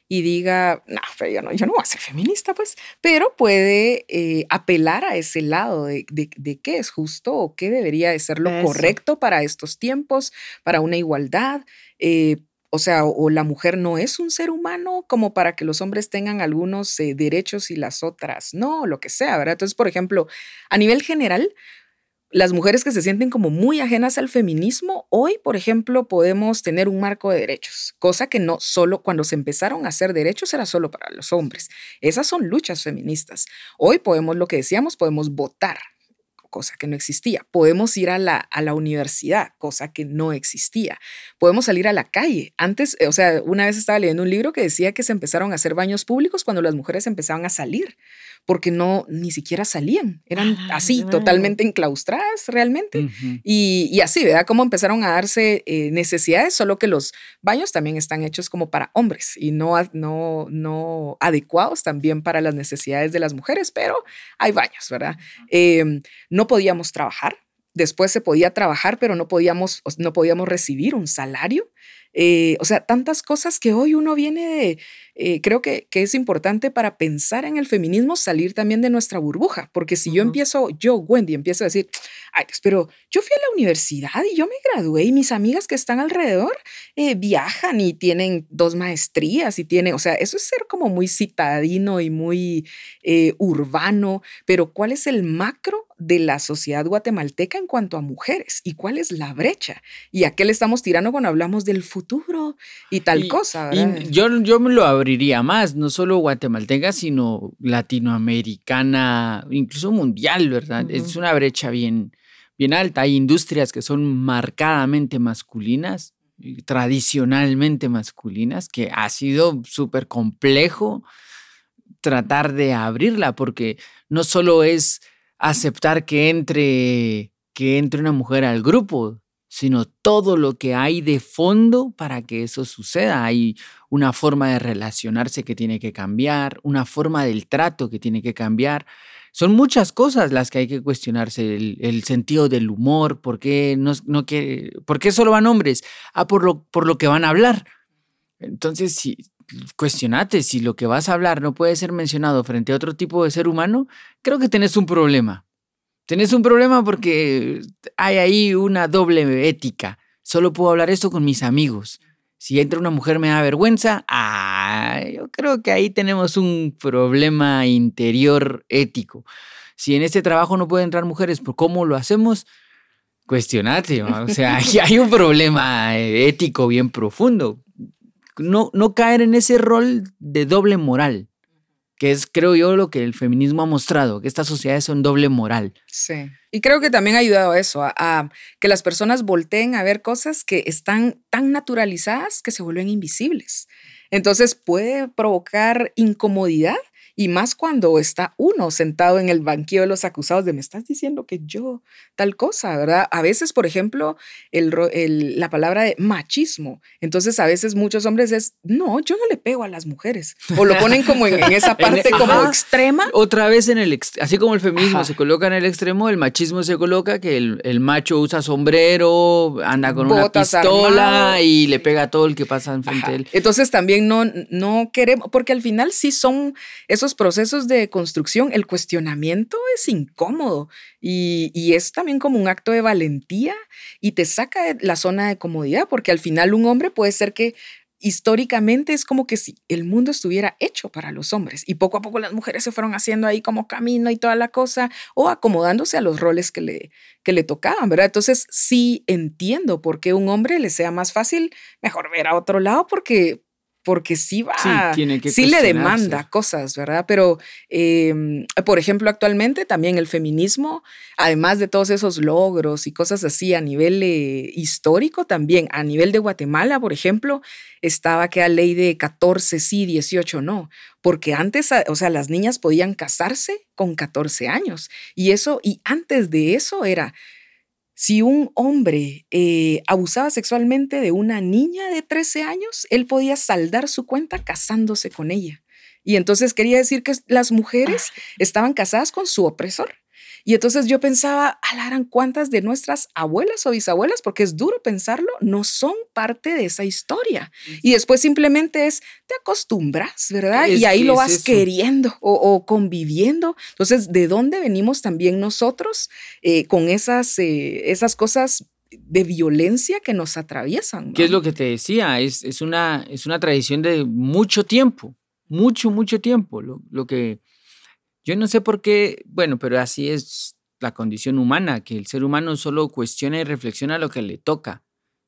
y diga, no, pero yo no, yo no voy a ser feminista, pues, pero puede eh, apelar a ese lado de, de, qué es justo o qué debería de ser lo correcto para estos tiempos, para una igualdad. Eh, o sea, o, la mujer no es un ser humano como para que los hombres tengan algunos eh, derechos y las otras no, lo que sea, ¿verdad? Entonces, por ejemplo, a nivel general, las mujeres que se sienten como muy ajenas al feminismo, hoy, por ejemplo, podemos tener un marco de derechos, cosa que no solo cuando se empezaron a hacer derechos era solo para los hombres. Esas son luchas feministas. Hoy podemos, lo que decíamos, podemos votar, cosa que no existía. Podemos ir a la, a la universidad, cosa que no existía. Podemos salir a la calle. Antes, o sea, una vez estaba leyendo un libro que decía que se empezaron a hacer baños públicos cuando las mujeres empezaban a salir porque no ni siquiera salían, eran Ah, así, claro. totalmente enclaustradas realmente. Y, y así, ¿verdad? Cómo empezaron a darse eh, necesidades, solo que los baños también están hechos como para hombres y no, no, no adecuados también para las necesidades de las mujeres, pero hay baños, ¿verdad? Eh, no podíamos trabajar. Después se podía trabajar, pero no podíamos, no podíamos recibir un salario. Eh, o sea, tantas cosas que hoy uno viene de, eh, creo que, que es importante para pensar en el feminismo salir también de nuestra burbuja, porque si yo Ujú. empiezo, yo, Wendy, empiezo a decir, ay, Dios, pero yo fui a la universidad y yo me gradué y mis amigas que están alrededor eh, viajan y tienen dos maestrías y tienen, o sea, eso es ser como muy citadino y muy eh, urbano, pero ¿cuál es el macro de la sociedad guatemalteca en cuanto a mujeres? ¿Y cuál es la brecha? ¿Y a qué le estamos tirando cuando hablamos del futuro y tal Y- cosa? Yo, yo me lo abriría más, no solo guatemalteca, sino latinoamericana, incluso mundial, ¿verdad? Es una brecha bien, bien alta. Hay industrias que son marcadamente masculinas, tradicionalmente masculinas, que ha sido súper complejo tratar de abrirla, porque no solo es aceptar que entre, que entre una mujer al grupo, sino todo lo que hay de fondo para que eso suceda. Hay una forma de relacionarse que tiene que cambiar, una forma del trato que tiene que cambiar. Son muchas cosas las que hay que cuestionarse, el, sentido del humor, ¿por qué, no, no quiere- ¿por qué solo van hombres? Ah, por lo, por lo que van a hablar. Entonces, si, cuestionate si lo que vas a hablar no puede ser mencionado frente a otro tipo de ser humano, creo que tenés un problema. Tenés un problema porque hay ahí una doble ética. Solo puedo hablar esto con mis amigos. Si entra una mujer me da vergüenza, ah, yo creo que ahí tenemos un problema interior ético. Si en este trabajo no pueden entrar mujeres, ¿por cómo lo hacemos? Cuestionate, o sea, hay un problema eh, ético bien profundo. No, no caer en ese rol de doble moral, que es, creo yo, lo que el feminismo ha mostrado, que estas sociedades son doble moral. Sí. Y creo que también ha ayudado a eso, a, a que las personas volteen a ver cosas que están tan naturalizadas que se vuelven invisibles. Entonces puede provocar incomodidad y más cuando está uno sentado en el banquillo de los acusados de me estás diciendo que yo tal cosa, ¿verdad? A veces, por ejemplo, el, el- la palabra de machismo. Entonces, a veces muchos hombres es, no, yo no le pego a las mujeres. O lo ponen como en, en esa parte como Ajá. extrema. Otra vez en el, así como el feminismo Ajá. se coloca en el extremo, el machismo se coloca que el, el macho usa sombrero, anda con Botas una pistola armado. y le pega a todo el que pasa enfrente de él. Entonces también no, no queremos, porque al final sí son esos procesos de construcción, el cuestionamiento es incómodo y, es también como un acto de valentía y te saca de la zona de comodidad, porque al final un hombre puede ser que históricamente es como que si el mundo estuviera hecho para los hombres y poco a poco las mujeres se fueron haciendo ahí como camino y toda la cosa o acomodándose a los roles que le, que le tocaban, ¿verdad? Entonces sí entiendo por qué un hombre le sea más fácil mejor ver a otro lado porque porque sí va, Sí, tiene que sí le demanda cosas, ¿verdad? Pero, eh, por ejemplo, actualmente también el feminismo, además de todos esos logros y cosas así a nivel eh, histórico, también a nivel de Guatemala, por ejemplo, estaba aquella ley de 14 sí, 18 no, porque antes, a- o sea, las niñas podían casarse con 14 años y eso, y antes de eso era, si un hombre eh, abusaba sexualmente de una niña de 13 años, él podía saldar su cuenta casándose con ella. Y entonces quería decir que las mujeres estaban casadas con su opresor. Y entonces yo pensaba, alaran cuántas de nuestras abuelas o bisabuelas, porque es duro pensarlo, no son parte de esa historia. Y después simplemente es, te acostumbras, ¿verdad? Es y ahí lo vas queriendo o, o conviviendo. Entonces, ¿de dónde venimos también nosotros eh, con esas, eh, esas cosas de violencia que nos atraviesan? ¿Qué es ¿no? lo que te decía? Es, es, una, es una tradición de mucho tiempo, mucho, mucho tiempo. Lo, lo que yo no sé por qué, bueno, pero así es la condición humana, que el ser humano solo cuestiona y reflexiona lo que le toca.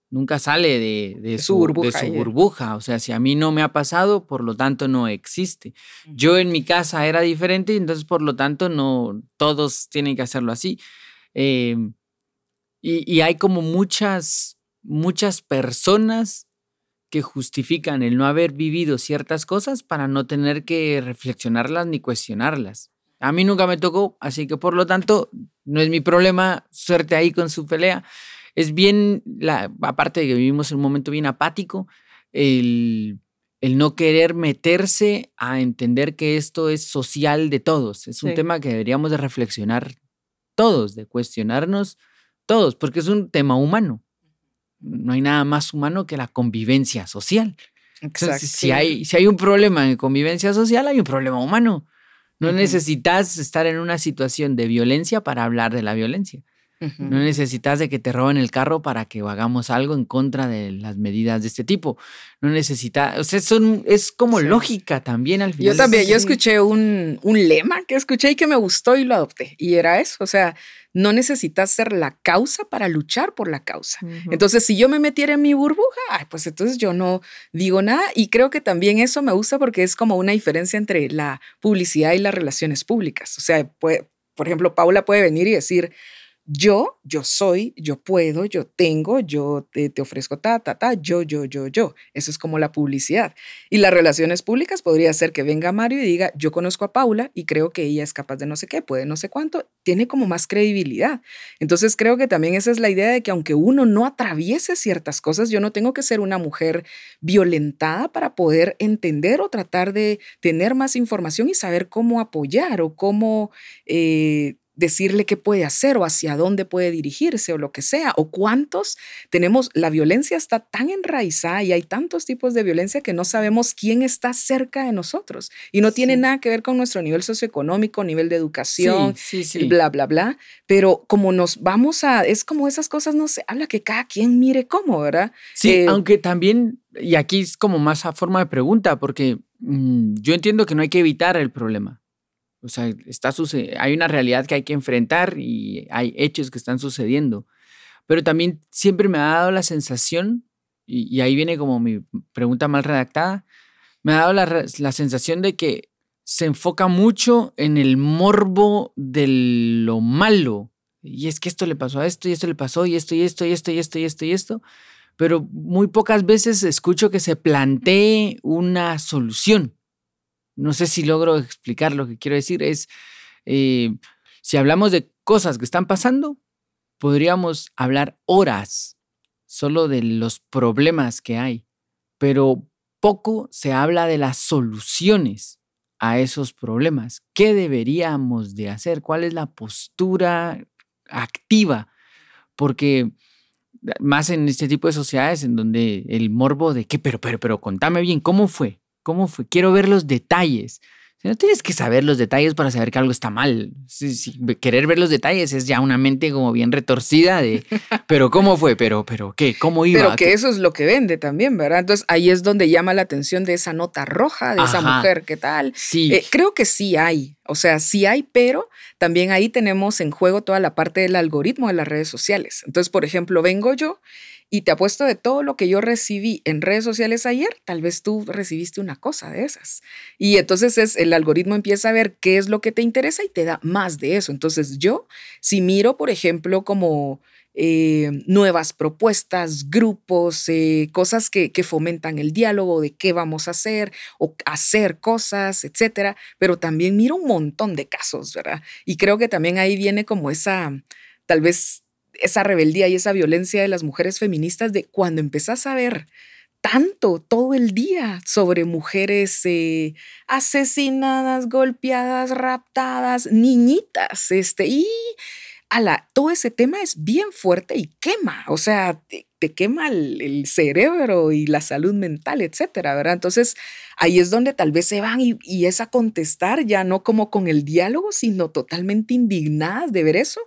Nunca sale de, su, burbuja, de su burbuja. O sea, si a mí no me ha pasado, por lo tanto no existe. Yo en mi casa era diferente, entonces por lo tanto no todos tienen que hacerlo así. Em, y, y, hay como muchas, muchas personas que justifican el no haber vivido ciertas cosas para no tener que reflexionarlas ni cuestionarlas. A mí nunca me tocó, así que por lo tanto no es mi problema, suerte ahí con su pelea. Es bien, la, aparte de que vivimos en un momento bien apático, el, el no querer meterse a entender que esto es social de todos. Es un tema que deberíamos de reflexionar todos, de cuestionarnos todos, porque es un tema humano. No hay nada más humano que la convivencia social. si, hay, si hay un problema en convivencia social, hay un problema humano. No necesitas estar en una situación de violencia para hablar de la violencia. No necesitas de que te roben el carro para que hagamos algo en contra de las medidas de este tipo. No necesitas, o sea, son, es como lógica también al final. Yo también, yo escuché un, un lema que escuché y que me gustó y lo adopté. Y era eso, o sea, no necesitas ser la causa para luchar por la causa. Entonces, si yo me metiera en mi burbuja, pues entonces yo no digo nada. Y creo que también eso me gusta porque es como una diferencia entre la publicidad y las relaciones públicas. O sea, por ejemplo, Paula puede venir y decir, yo, yo soy, yo puedo, yo tengo, yo te, ofrezco ta, ta, ta, yo, yo, yo, yo. Eso es como la publicidad. Y las relaciones públicas podría ser que venga Mario y diga, yo conozco a Paula y creo que ella es capaz de no sé qué, puede no sé cuánto, tiene como más credibilidad. Entonces creo que también esa es la idea de que aunque uno no atraviese ciertas cosas, yo no tengo que ser una mujer violentada para poder entender o tratar de tener más información y saber cómo apoyar o cómo... Eh, decirle qué puede hacer o hacia dónde puede dirigirse o lo que sea, o cuántos tenemos, la violencia está tan enraizada y hay tantos tipos de violencia que no sabemos quién está cerca de nosotros y no tiene nada que ver con nuestro nivel socioeconómico, nivel de educación, bla, bla, bla, pero como nos vamos a, es como esas cosas, no se habla que cada quien mire cómo, ¿verdad? Sí, eh, aunque también, y aquí es como más a forma de pregunta, porque mm, yo entiendo que no hay que evitar el problema o sea, hay una realidad que hay que enfrentar y hay hechos que están sucediendo. Pero también siempre me ha dado la sensación, y, ahí viene como mi pregunta mal redactada, me ha dado la, la sensación de que se enfoca mucho en el morbo de lo malo. Y es que esto le pasó a esto, y esto le pasó, y esto, y esto, y esto, y esto, y esto, y esto. Pero muy pocas veces escucho que se plantee una solución no sé si logro explicar lo que quiero decir, es, eh, si hablamos de cosas que están pasando, podríamos hablar horas solo de los problemas que hay, pero poco se habla de las soluciones a esos problemas. ¿Qué deberíamos de hacer? ¿Cuál es la postura activa? Porque más en este tipo de sociedades en donde el morbo de qué, pero, pero, pero, contame bien, ¿cómo fue? ¿Cómo fue? Quiero ver los detalles. No tienes que saber los detalles para saber que algo está mal. querer ver los detalles es ya una mente como bien retorcida de, pero ¿cómo fue? Pero, pero ¿qué? ¿Cómo iba? Pero que eso es lo que vende también, ¿verdad? Entonces ahí es donde llama la atención de esa nota roja, de esa mujer, ¿qué tal? Sí. Eh, creo que sí hay, o sea, sí hay, pero también ahí tenemos en juego toda la parte del algoritmo de las redes sociales. Entonces, por ejemplo, vengo yo y te apuesto de todo lo que yo recibí en redes sociales ayer, tal vez tú recibiste una cosa de esas. Y entonces es, el algoritmo empieza a ver qué es lo que te interesa y te da más de eso. Entonces yo, si miro, por ejemplo, como eh, nuevas propuestas, grupos, eh, cosas que, que, fomentan el diálogo de qué vamos a hacer o hacer cosas, etcétera. Pero también miro un montón de casos, ¿verdad? Y creo que también ahí viene como esa, tal vez esa rebeldía y esa violencia de las mujeres feministas de cuando empezás a ver tanto todo el día sobre mujeres eh, asesinadas, golpeadas, raptadas, niñitas, este, y ala, todo ese tema es bien fuerte y quema, o sea, te, quema el, cerebro y la salud mental, etcétera, ¿verdad? Entonces, ahí es donde tal vez se van y, y es a contestar ya no como con el diálogo, sino totalmente indignadas de ver eso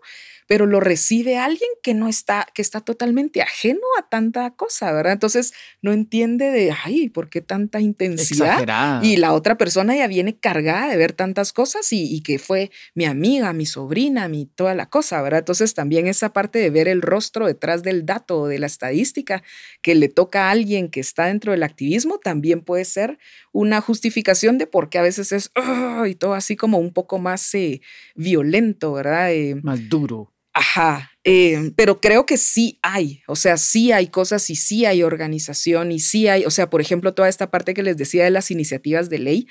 pero lo recibe alguien que no está, que está totalmente ajeno a tanta cosa, ¿verdad? Entonces no entiende de, ay, ¿por qué tanta intensidad? Y la otra persona ya viene cargada de ver tantas cosas y, y, que fue mi amiga, mi sobrina, mi toda la cosa, ¿verdad? Entonces también esa parte de ver el rostro detrás del dato o de la estadística que le toca a alguien que está dentro del activismo también puede ser una justificación de por qué a veces es y todo así como un poco más eh, violento, ¿verdad? Eh, más duro. Ajá, eh, pero creo que sí hay, o sea, sí hay cosas y sí hay organización y sí hay, o sea, por ejemplo, toda esta parte que les decía de las iniciativas de ley,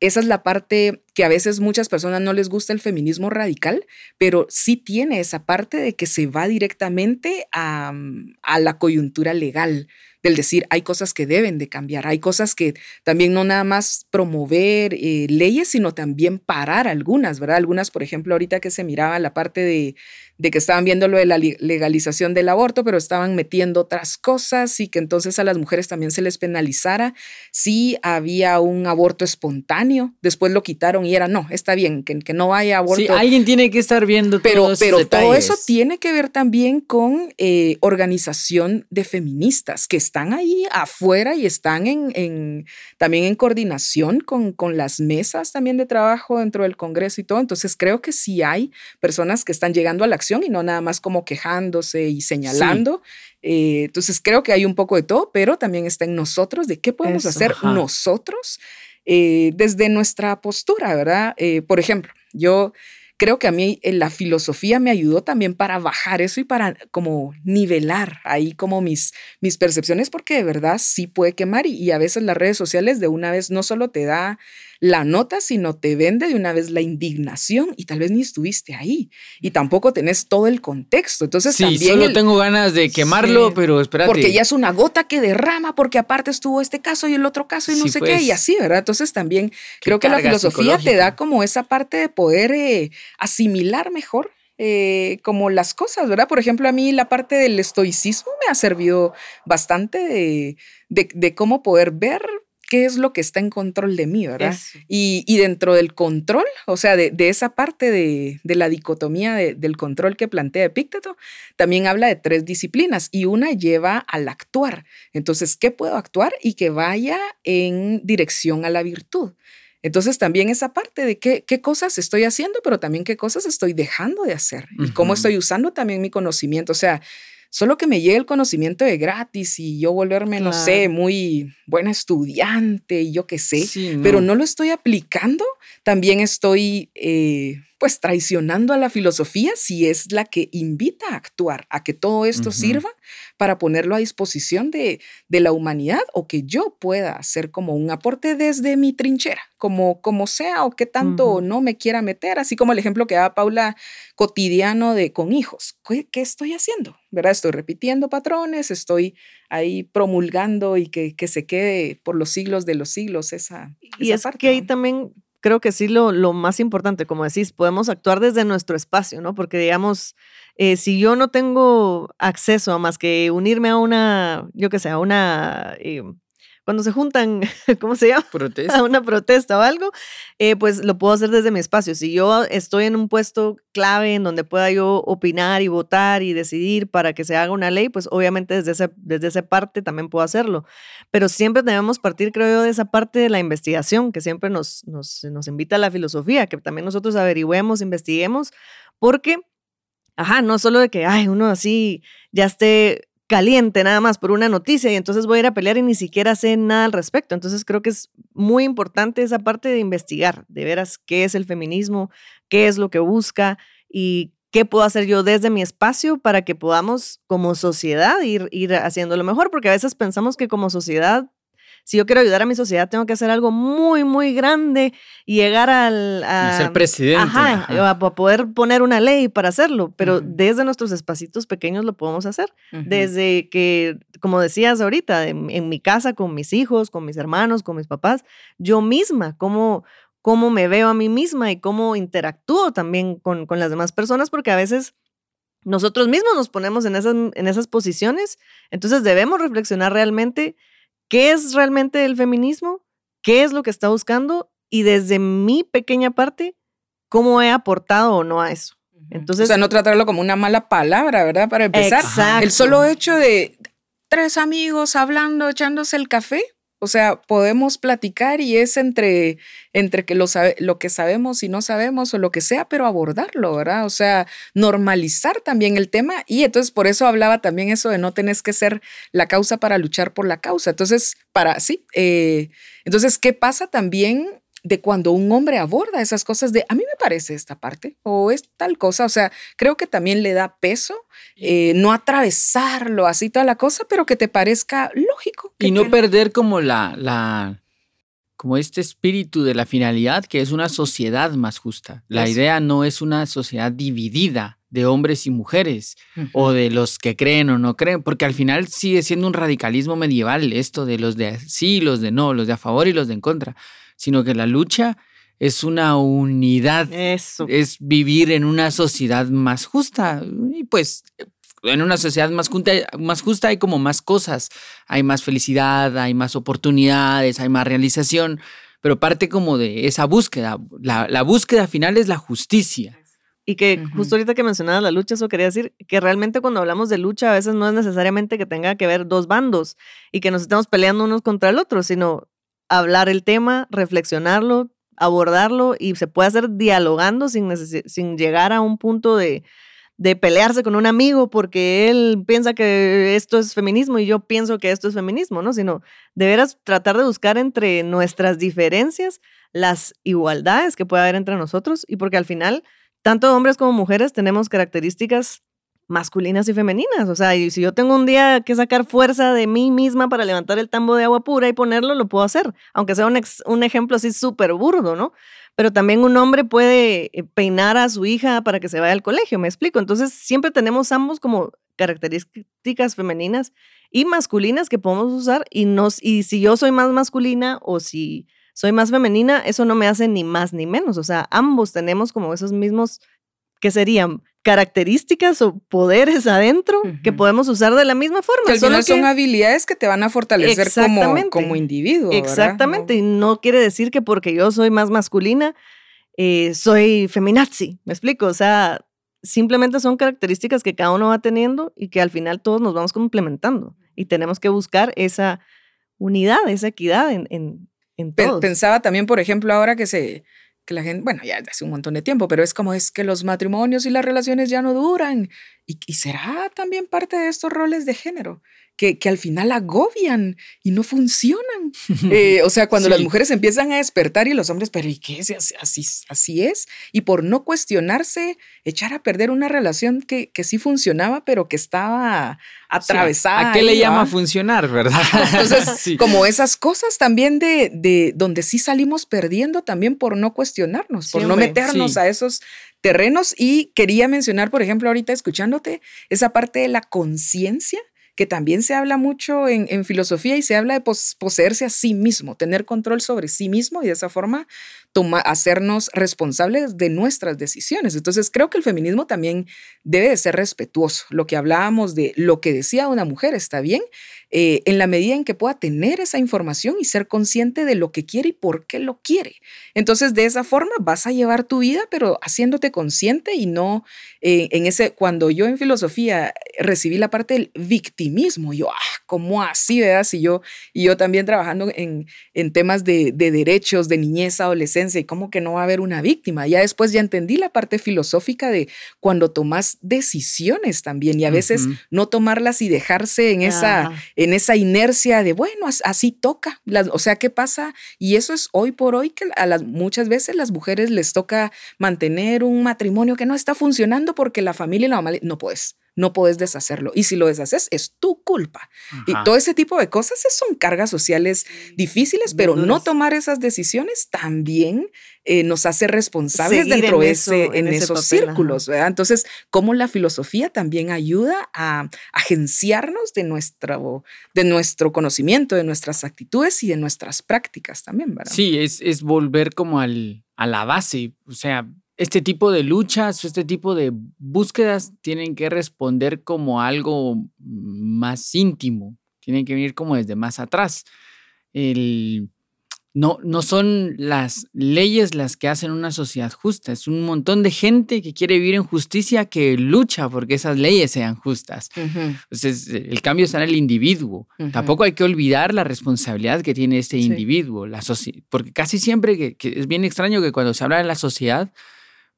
esa es la parte que a veces muchas personas no les gusta el feminismo radical, pero sí tiene esa parte de que se va directamente a, a la coyuntura legal del decir, hay cosas que deben de cambiar, hay cosas que también no nada más promover eh, leyes, sino también parar algunas, ¿verdad? Algunas, por ejemplo, ahorita que se miraba la parte de, de que estaban viendo lo de la legalización del aborto, pero estaban metiendo otras cosas y que entonces a las mujeres también se les penalizara si había un aborto espontáneo, después lo quitaron y era, no, está bien, que, que no haya aborto. Sí, alguien tiene que estar viendo pero, todos Pero todo eso tiene que ver también con eh, organización de feministas que están ahí afuera y están en, también en coordinación con, con las mesas también de trabajo dentro del Congreso y todo. Entonces creo que sí hay personas que están llegando a la acción y no nada más como quejándose y señalando. Eh, entonces creo que hay un poco de todo, pero también está en nosotros de qué podemos hacer nosotros eh, desde nuestra postura, ¿verdad? Eh, por ejemplo, yo creo que a mí eh, la filosofía me ayudó también para bajar eso y para como nivelar ahí como mis, mis percepciones, porque de verdad sí puede quemar y, y a veces las redes sociales de una vez no solo te da la nota, sino te vende de una vez la indignación y tal vez ni estuviste ahí y tampoco tenés todo el contexto. Entonces sí, también solo tengo ganas de quemarlo, pero espérate. Porque ya es una gota que derrama, porque aparte estuvo este caso y el otro caso y no sé qué, y pues. así, ¿verdad? Entonces también creo que la filosofía te da como esa parte de poder eh, asimilar mejor eh, como las cosas, ¿verdad? Por ejemplo, a mí la parte del estoicismo me ha servido bastante de, de cómo poder ver qué es lo que está en control de mí, ¿verdad? Y, dentro del control, o sea, de, esa parte de, la dicotomía del control que plantea Epícteto, también habla de tres disciplinas y una lleva al actuar. Entonces, ¿qué puedo actuar? Y que vaya en dirección a la virtud. Entonces también esa parte de qué, qué cosas estoy haciendo, pero también qué cosas estoy dejando de hacer y cómo estoy usando también mi conocimiento. O sea, Solo que me llegue el conocimiento de gratis y yo volverme, no sé, muy buena estudiante y yo qué sé, pero no lo estoy aplicando, también estoy eh, pues traicionando a la filosofía si es la que invita a actuar, a que todo esto sirva para ponerlo a disposición de, la humanidad o que yo pueda hacer como un aporte desde mi trinchera, como, como sea o que tanto no me quiera meter, así como el ejemplo que da Paula cotidiano de con hijos. ¿Qué, estoy haciendo? ¿Verdad? Estoy repitiendo patrones, estoy ahí promulgando y que, se quede por los siglos de los siglos esa, y es que ahí también creo que sí lo, lo, más importante, como decís, podemos actuar desde nuestro espacio, ¿no? Porque digamos, eh, si yo no tengo acceso a más que unirme a una, yo qué sé, a una... Eh, cuando se juntan, ¿cómo se llama? Protesta. A una protesta o algo, eh, pues lo puedo hacer desde mi espacio. Si yo estoy en un puesto clave en donde pueda yo opinar y votar y decidir para que se haga una ley, pues obviamente desde, ese, desde esa parte también puedo hacerlo. Pero siempre debemos partir, creo yo, de esa parte de la investigación que siempre nos, nos, nos invita a la filosofía, que también nosotros averigüemos, investiguemos, porque, ajá, no solo de que, ay, uno así ya esté caliente nada más por una noticia y entonces voy a ir a pelear y ni siquiera sé nada al respecto. Entonces creo que es muy importante esa parte de investigar, de veras qué es el feminismo, qué es lo que busca y qué puedo hacer yo desde mi espacio para que podamos como sociedad ir, ir haciendo lo mejor, porque a veces pensamos que como sociedad si yo quiero ayudar a mi sociedad, tengo que hacer algo muy, muy grande y llegar al... A, ser presidente. Ajá, A, poder poner una ley para hacerlo, pero desde nuestros espacitos pequeños lo podemos hacer. Desde que, como decías ahorita, en, mi casa, con mis hijos, con mis hermanos, con mis papás, yo misma, cómo, cómo me veo a mí misma y cómo interactúo también con, con las demás personas, porque a veces nosotros mismos nos ponemos en esas, en esas posiciones, entonces debemos reflexionar realmente qué es realmente el feminismo, qué es lo que está buscando y desde mi pequeña parte, cómo he aportado o no a eso. Entonces, o sea, no tratarlo como una mala palabra, ¿verdad? Para empezar. Exacto. El solo hecho de tres amigos hablando, echándose el café, o sea, podemos platicar y es entre, entre que lo, sabe, lo que sabemos y no sabemos o lo que sea, pero abordarlo, ¿verdad? O sea, normalizar también el tema y entonces por eso hablaba también eso de no tenés que ser la causa para luchar por la causa. Entonces, para, sí, eh, entonces, ¿qué pasa también? de cuando un hombre aborda esas cosas de a mí me parece esta parte o es tal cosa, o sea, creo que también le da peso eh, no atravesarlo así toda la cosa, pero que te parezca lógico. Y no perder como la, la, como este espíritu de la finalidad, que es una sociedad más justa. La Eso. idea no es una sociedad dividida de hombres y mujeres o de los que creen o no creen, porque al final sigue siendo un radicalismo medieval esto de los de sí, los de no, los de a favor y los de en contra, sino que la lucha es una unidad eso. es vivir en una sociedad más justa. Y pues en una sociedad más justa, más justa hay como más cosas. Hay más felicidad, hay más oportunidades, hay más realización. Pero parte como de esa búsqueda. La, la búsqueda final es la justicia. Y que Ujú. justo ahorita que mencionabas la lucha, eso quería decir que realmente cuando hablamos de lucha a veces no es necesariamente que tenga que ver dos bandos y que nos estemos peleando unos contra el otro, sino hablar el tema, reflexionarlo, abordarlo y se puede hacer dialogando sin, sin llegar a un punto de, de pelearse con un amigo porque él piensa que esto es feminismo y yo pienso que esto es feminismo, ¿no? Sino de veras tratar de buscar entre nuestras diferencias las igualdades que puede haber entre nosotros y porque al final tanto hombres como mujeres tenemos características masculinas y femeninas. O sea, y si yo tengo un día que sacar fuerza de mí misma para levantar el tambo de agua pura y ponerlo, lo puedo hacer, aunque sea un, un ejemplo así súper burdo, ¿no? Pero también un hombre puede eh, peinar a su hija para que se vaya al colegio, me explico. Entonces, siempre tenemos ambos como características femeninas y masculinas que podemos usar y, nos, y si yo soy más masculina o si soy más femenina, eso no me hace ni más ni menos. O sea, ambos tenemos como esos mismos, que serían características o poderes adentro que podemos usar de la misma forma. Que al solo son habilidades que te van a fortalecer como, como individuo. Exactamente. Y no quiere decir que porque yo soy más masculina, eh, soy feminazi. ¿Me explico? O sea, simplemente son características que cada uno va teniendo y que al final todos nos vamos complementando. Y tenemos que buscar esa unidad, esa equidad en, en, en todos. Pensaba también, por ejemplo, ahora que se que la gente, bueno, ya hace un montón de tiempo, pero es como es que los matrimonios y las relaciones ya no duran. Y, y será también parte de estos roles de género, que, que al final agobian y no funcionan. Eh, o sea, cuando las Sí. mujeres empiezan a despertar y los hombres, pero ¿y qué es? Así, así, es. Y por no cuestionarse, echar a perder una relación que, que sí funcionaba, pero que estaba atravesada. ¿A qué le ahí, llama funcionar, verdad? Entonces, Sí. como esas cosas también de, de donde sí salimos perdiendo también por no cuestionarnos, por Sí, no hombre. meternos Sí. a esos terrenos. Y quería mencionar, por ejemplo, ahorita escuchándote, esa parte de la conciencia que también se habla mucho en, filosofía y se habla de pos- poseerse a sí mismo, tener control sobre sí mismo y de esa forma toma- hacernos responsables de nuestras decisiones. Entonces creo que el feminismo también debe de ser respetuoso. Lo que hablábamos de lo que decía una mujer está bien, eh, en la medida en que pueda tener esa información y ser consciente de lo que quiere y por qué lo quiere. Entonces, de esa forma vas a llevar tu vida, pero haciéndote consciente y no eh, en ese, cuando yo en filosofía recibí la parte del victimismo, yo, ah, ¿cómo así, verdad? Si yo, y yo también trabajando en, en temas de, de derechos, de niñez, adolescencia, y cómo que no va a haber una víctima. Ya después ya entendí la parte filosófica de cuando tomas decisiones también y a veces no tomarlas y dejarse en esa en esa inercia de, bueno, as- así toca. Las- o sea, ¿qué pasa? Y eso es hoy por hoy que a las muchas veces las mujeres les toca mantener un matrimonio que no está funcionando porque la familia y la mamá le- no puedes. No puedes deshacerlo. Y si lo deshaces, es tu culpa. Y todo ese tipo de cosas es- son cargas sociales difíciles, pero no tomar esas decisiones también eh, nos hace responsables Seguir dentro de ese, en en ese esos papel, círculos, ¿verdad? Entonces, cómo la filosofía también ayuda a agenciarnos de nuestro, de nuestro conocimiento, de nuestras actitudes y de nuestras prácticas también, ¿verdad? Sí, es, es volver como al, a la base. O sea, este tipo de luchas, este tipo de búsquedas tienen que responder como algo más íntimo, tienen que venir como desde más atrás. El, no, no son las leyes las que hacen una sociedad justa, es un montón de gente que quiere vivir en justicia que lucha porque esas leyes sean justas. Entonces, el cambio está en el individuo. Tampoco hay que olvidar la responsabilidad que tiene este individuo, la porque casi siempre que, es bien extraño que cuando se habla de la sociedad,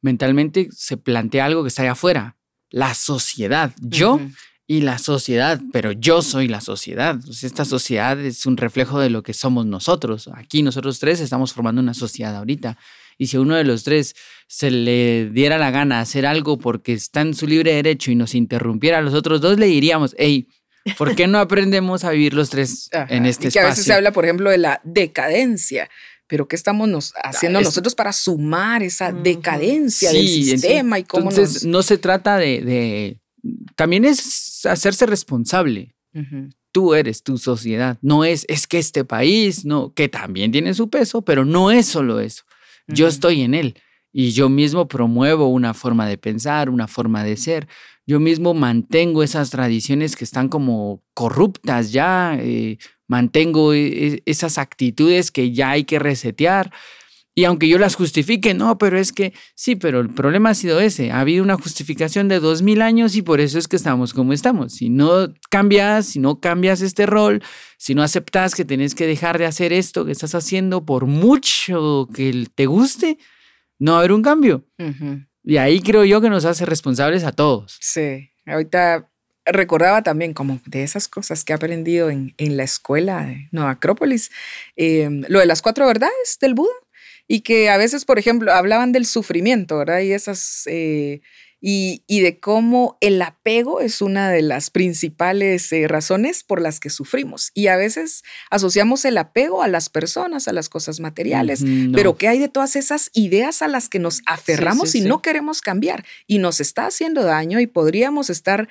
mentalmente se plantea algo que está allá afuera, la sociedad. Yo y la sociedad, pero yo soy la sociedad. esta sociedad es un reflejo de lo que somos nosotros. Aquí nosotros tres estamos formando una sociedad ahorita. Y si a uno de los tres se le diera la gana hacer algo porque está en su libre derecho y nos interrumpiera a los otros dos, le diríamos, hey, ¿por qué no aprendemos a vivir los tres en este y que A veces se habla, por ejemplo, de la decadencia pero ¿qué estamos nos haciendo nosotros para sumar esa decadencia del sistema y cómo entonces, no se trata de, también es hacerse responsable. Tú eres tu sociedad. No es, es que este país, no, que también tiene su peso, pero no es solo eso. Yo estoy en él y yo mismo promuevo una forma de pensar, una forma de ser. Yo mismo mantengo esas tradiciones que están como corruptas ya, eh, mantengo e, e, esas actitudes que ya hay que resetear. Y aunque yo las justifique, no, pero es que sí, pero el problema ha sido ese. Ha habido una justificación de dos mil años y por eso es que estamos como estamos. Si no cambias, si no cambias este rol, si no aceptas que tienes que dejar de hacer esto que estás haciendo por mucho que te guste, no va a haber un cambio. Y ahí creo yo que nos hace responsables a todos. Sí, ahorita recordaba también como de esas cosas que he aprendido en, en la escuela de Nueva Acrópolis, eh, lo de las cuatro verdades del Buda y que a veces, por ejemplo, hablaban del sufrimiento, ¿verdad? Y esas... Eh, y, de cómo el apego es una de las principales eh, razones por las que sufrimos. Y a veces asociamos el apego a las personas, a las cosas materiales, pero ¿qué hay de todas esas ideas a las que nos aferramos y no queremos cambiar? Y nos está haciendo daño y podríamos estar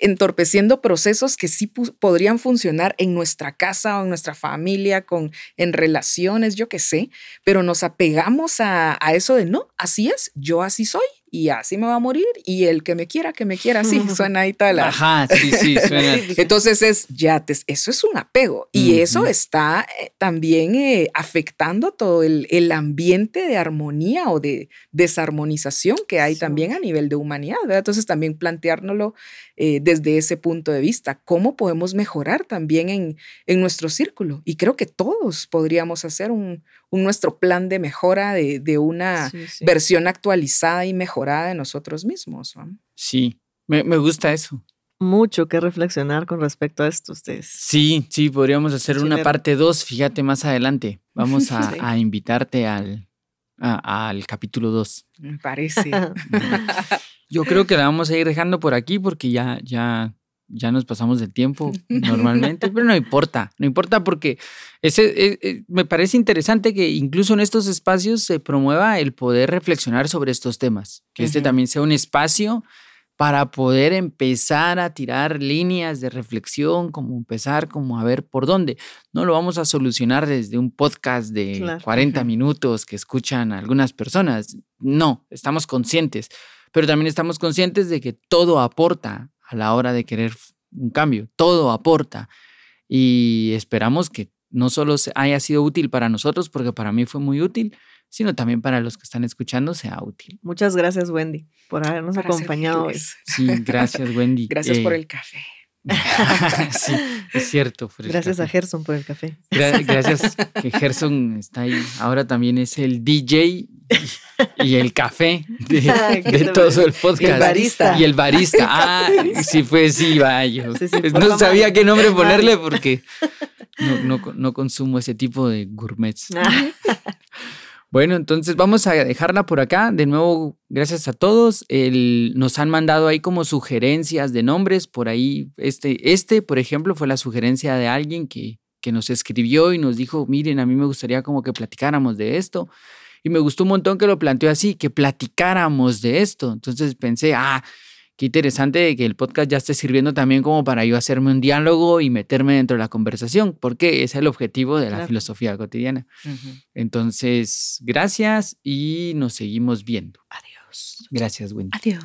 entorpeciendo procesos que sí podrían funcionar en nuestra casa o en nuestra familia, con, en relaciones, yo qué sé, pero nos apegamos a, a eso de no, así es, yo así soy y así me va a morir y el que me quiera, que me quiera, así suena ahí tal. Ajá, sí, sí, suena. Entonces es, ya, eso es un apego y eso está eh, también eh, afectando todo el, el, ambiente de armonía o de desarmonización que hay también a nivel de humanidad, ¿verdad? Entonces también planteárnoslo eh, desde ese punto de vista, cómo podemos mejorar también en, en nuestro círculo. Y creo que todos podríamos hacer un, un nuestro plan de mejora de, de una versión actualizada y mejorada de nosotros mismos. Sí, me, me, gusta eso. Mucho que reflexionar con respecto a esto ustedes. Sí, sí, podríamos hacer una parte 2, fíjate más adelante. Vamos a, a invitarte al, al capítulo 2. Me parece. Yo creo que la vamos a ir dejando por aquí porque ya, ya ya nos pasamos del tiempo normalmente, pero no importa, no importa porque ese, e, e, me parece interesante que incluso en estos espacios se promueva el poder reflexionar sobre estos temas, que este también sea un espacio para poder empezar a tirar líneas de reflexión, como empezar como a ver por dónde. No lo vamos a solucionar desde un podcast de 40 minutos que escuchan algunas personas, no, estamos conscientes, pero también estamos conscientes de que todo aporta a la hora de querer un cambio. Todo aporta y esperamos que no solo haya sido útil para nosotros, porque para mí fue muy útil, sino también para los que están escuchando sea útil. Muchas gracias, Wendy, por habernos acompañado hoy. Sí, gracias, Wendy. Gracias por eh, el café. sí, es cierto. Gracias a Gerson por el café. gracias que Gerson está ahí. Ahora también es el DJ y el café de, todo el podcast. Y el barista. Y el barista. Ah, sí, pues sí, vaya. no sabía qué nombre ponerle porque no, no, consumo ese tipo de gourmets. Bueno, entonces vamos a dejarla por acá. De nuevo, gracias a todos. El, nos han mandado ahí como sugerencias de nombres. Por ahí, este, este, por ejemplo, fue la sugerencia de alguien que, que nos escribió y nos dijo, miren, a mí me gustaría como que platicáramos de esto. Y me gustó un montón que lo planteó así, que platicáramos de esto. Entonces pensé, ah, qué interesante que el podcast ya esté sirviendo también como para yo hacerme un diálogo y meterme dentro de la conversación, porque es el objetivo de la filosofía cotidiana. Entonces, gracias y nos seguimos viendo. Adiós. Gracias, Wendy. Adiós.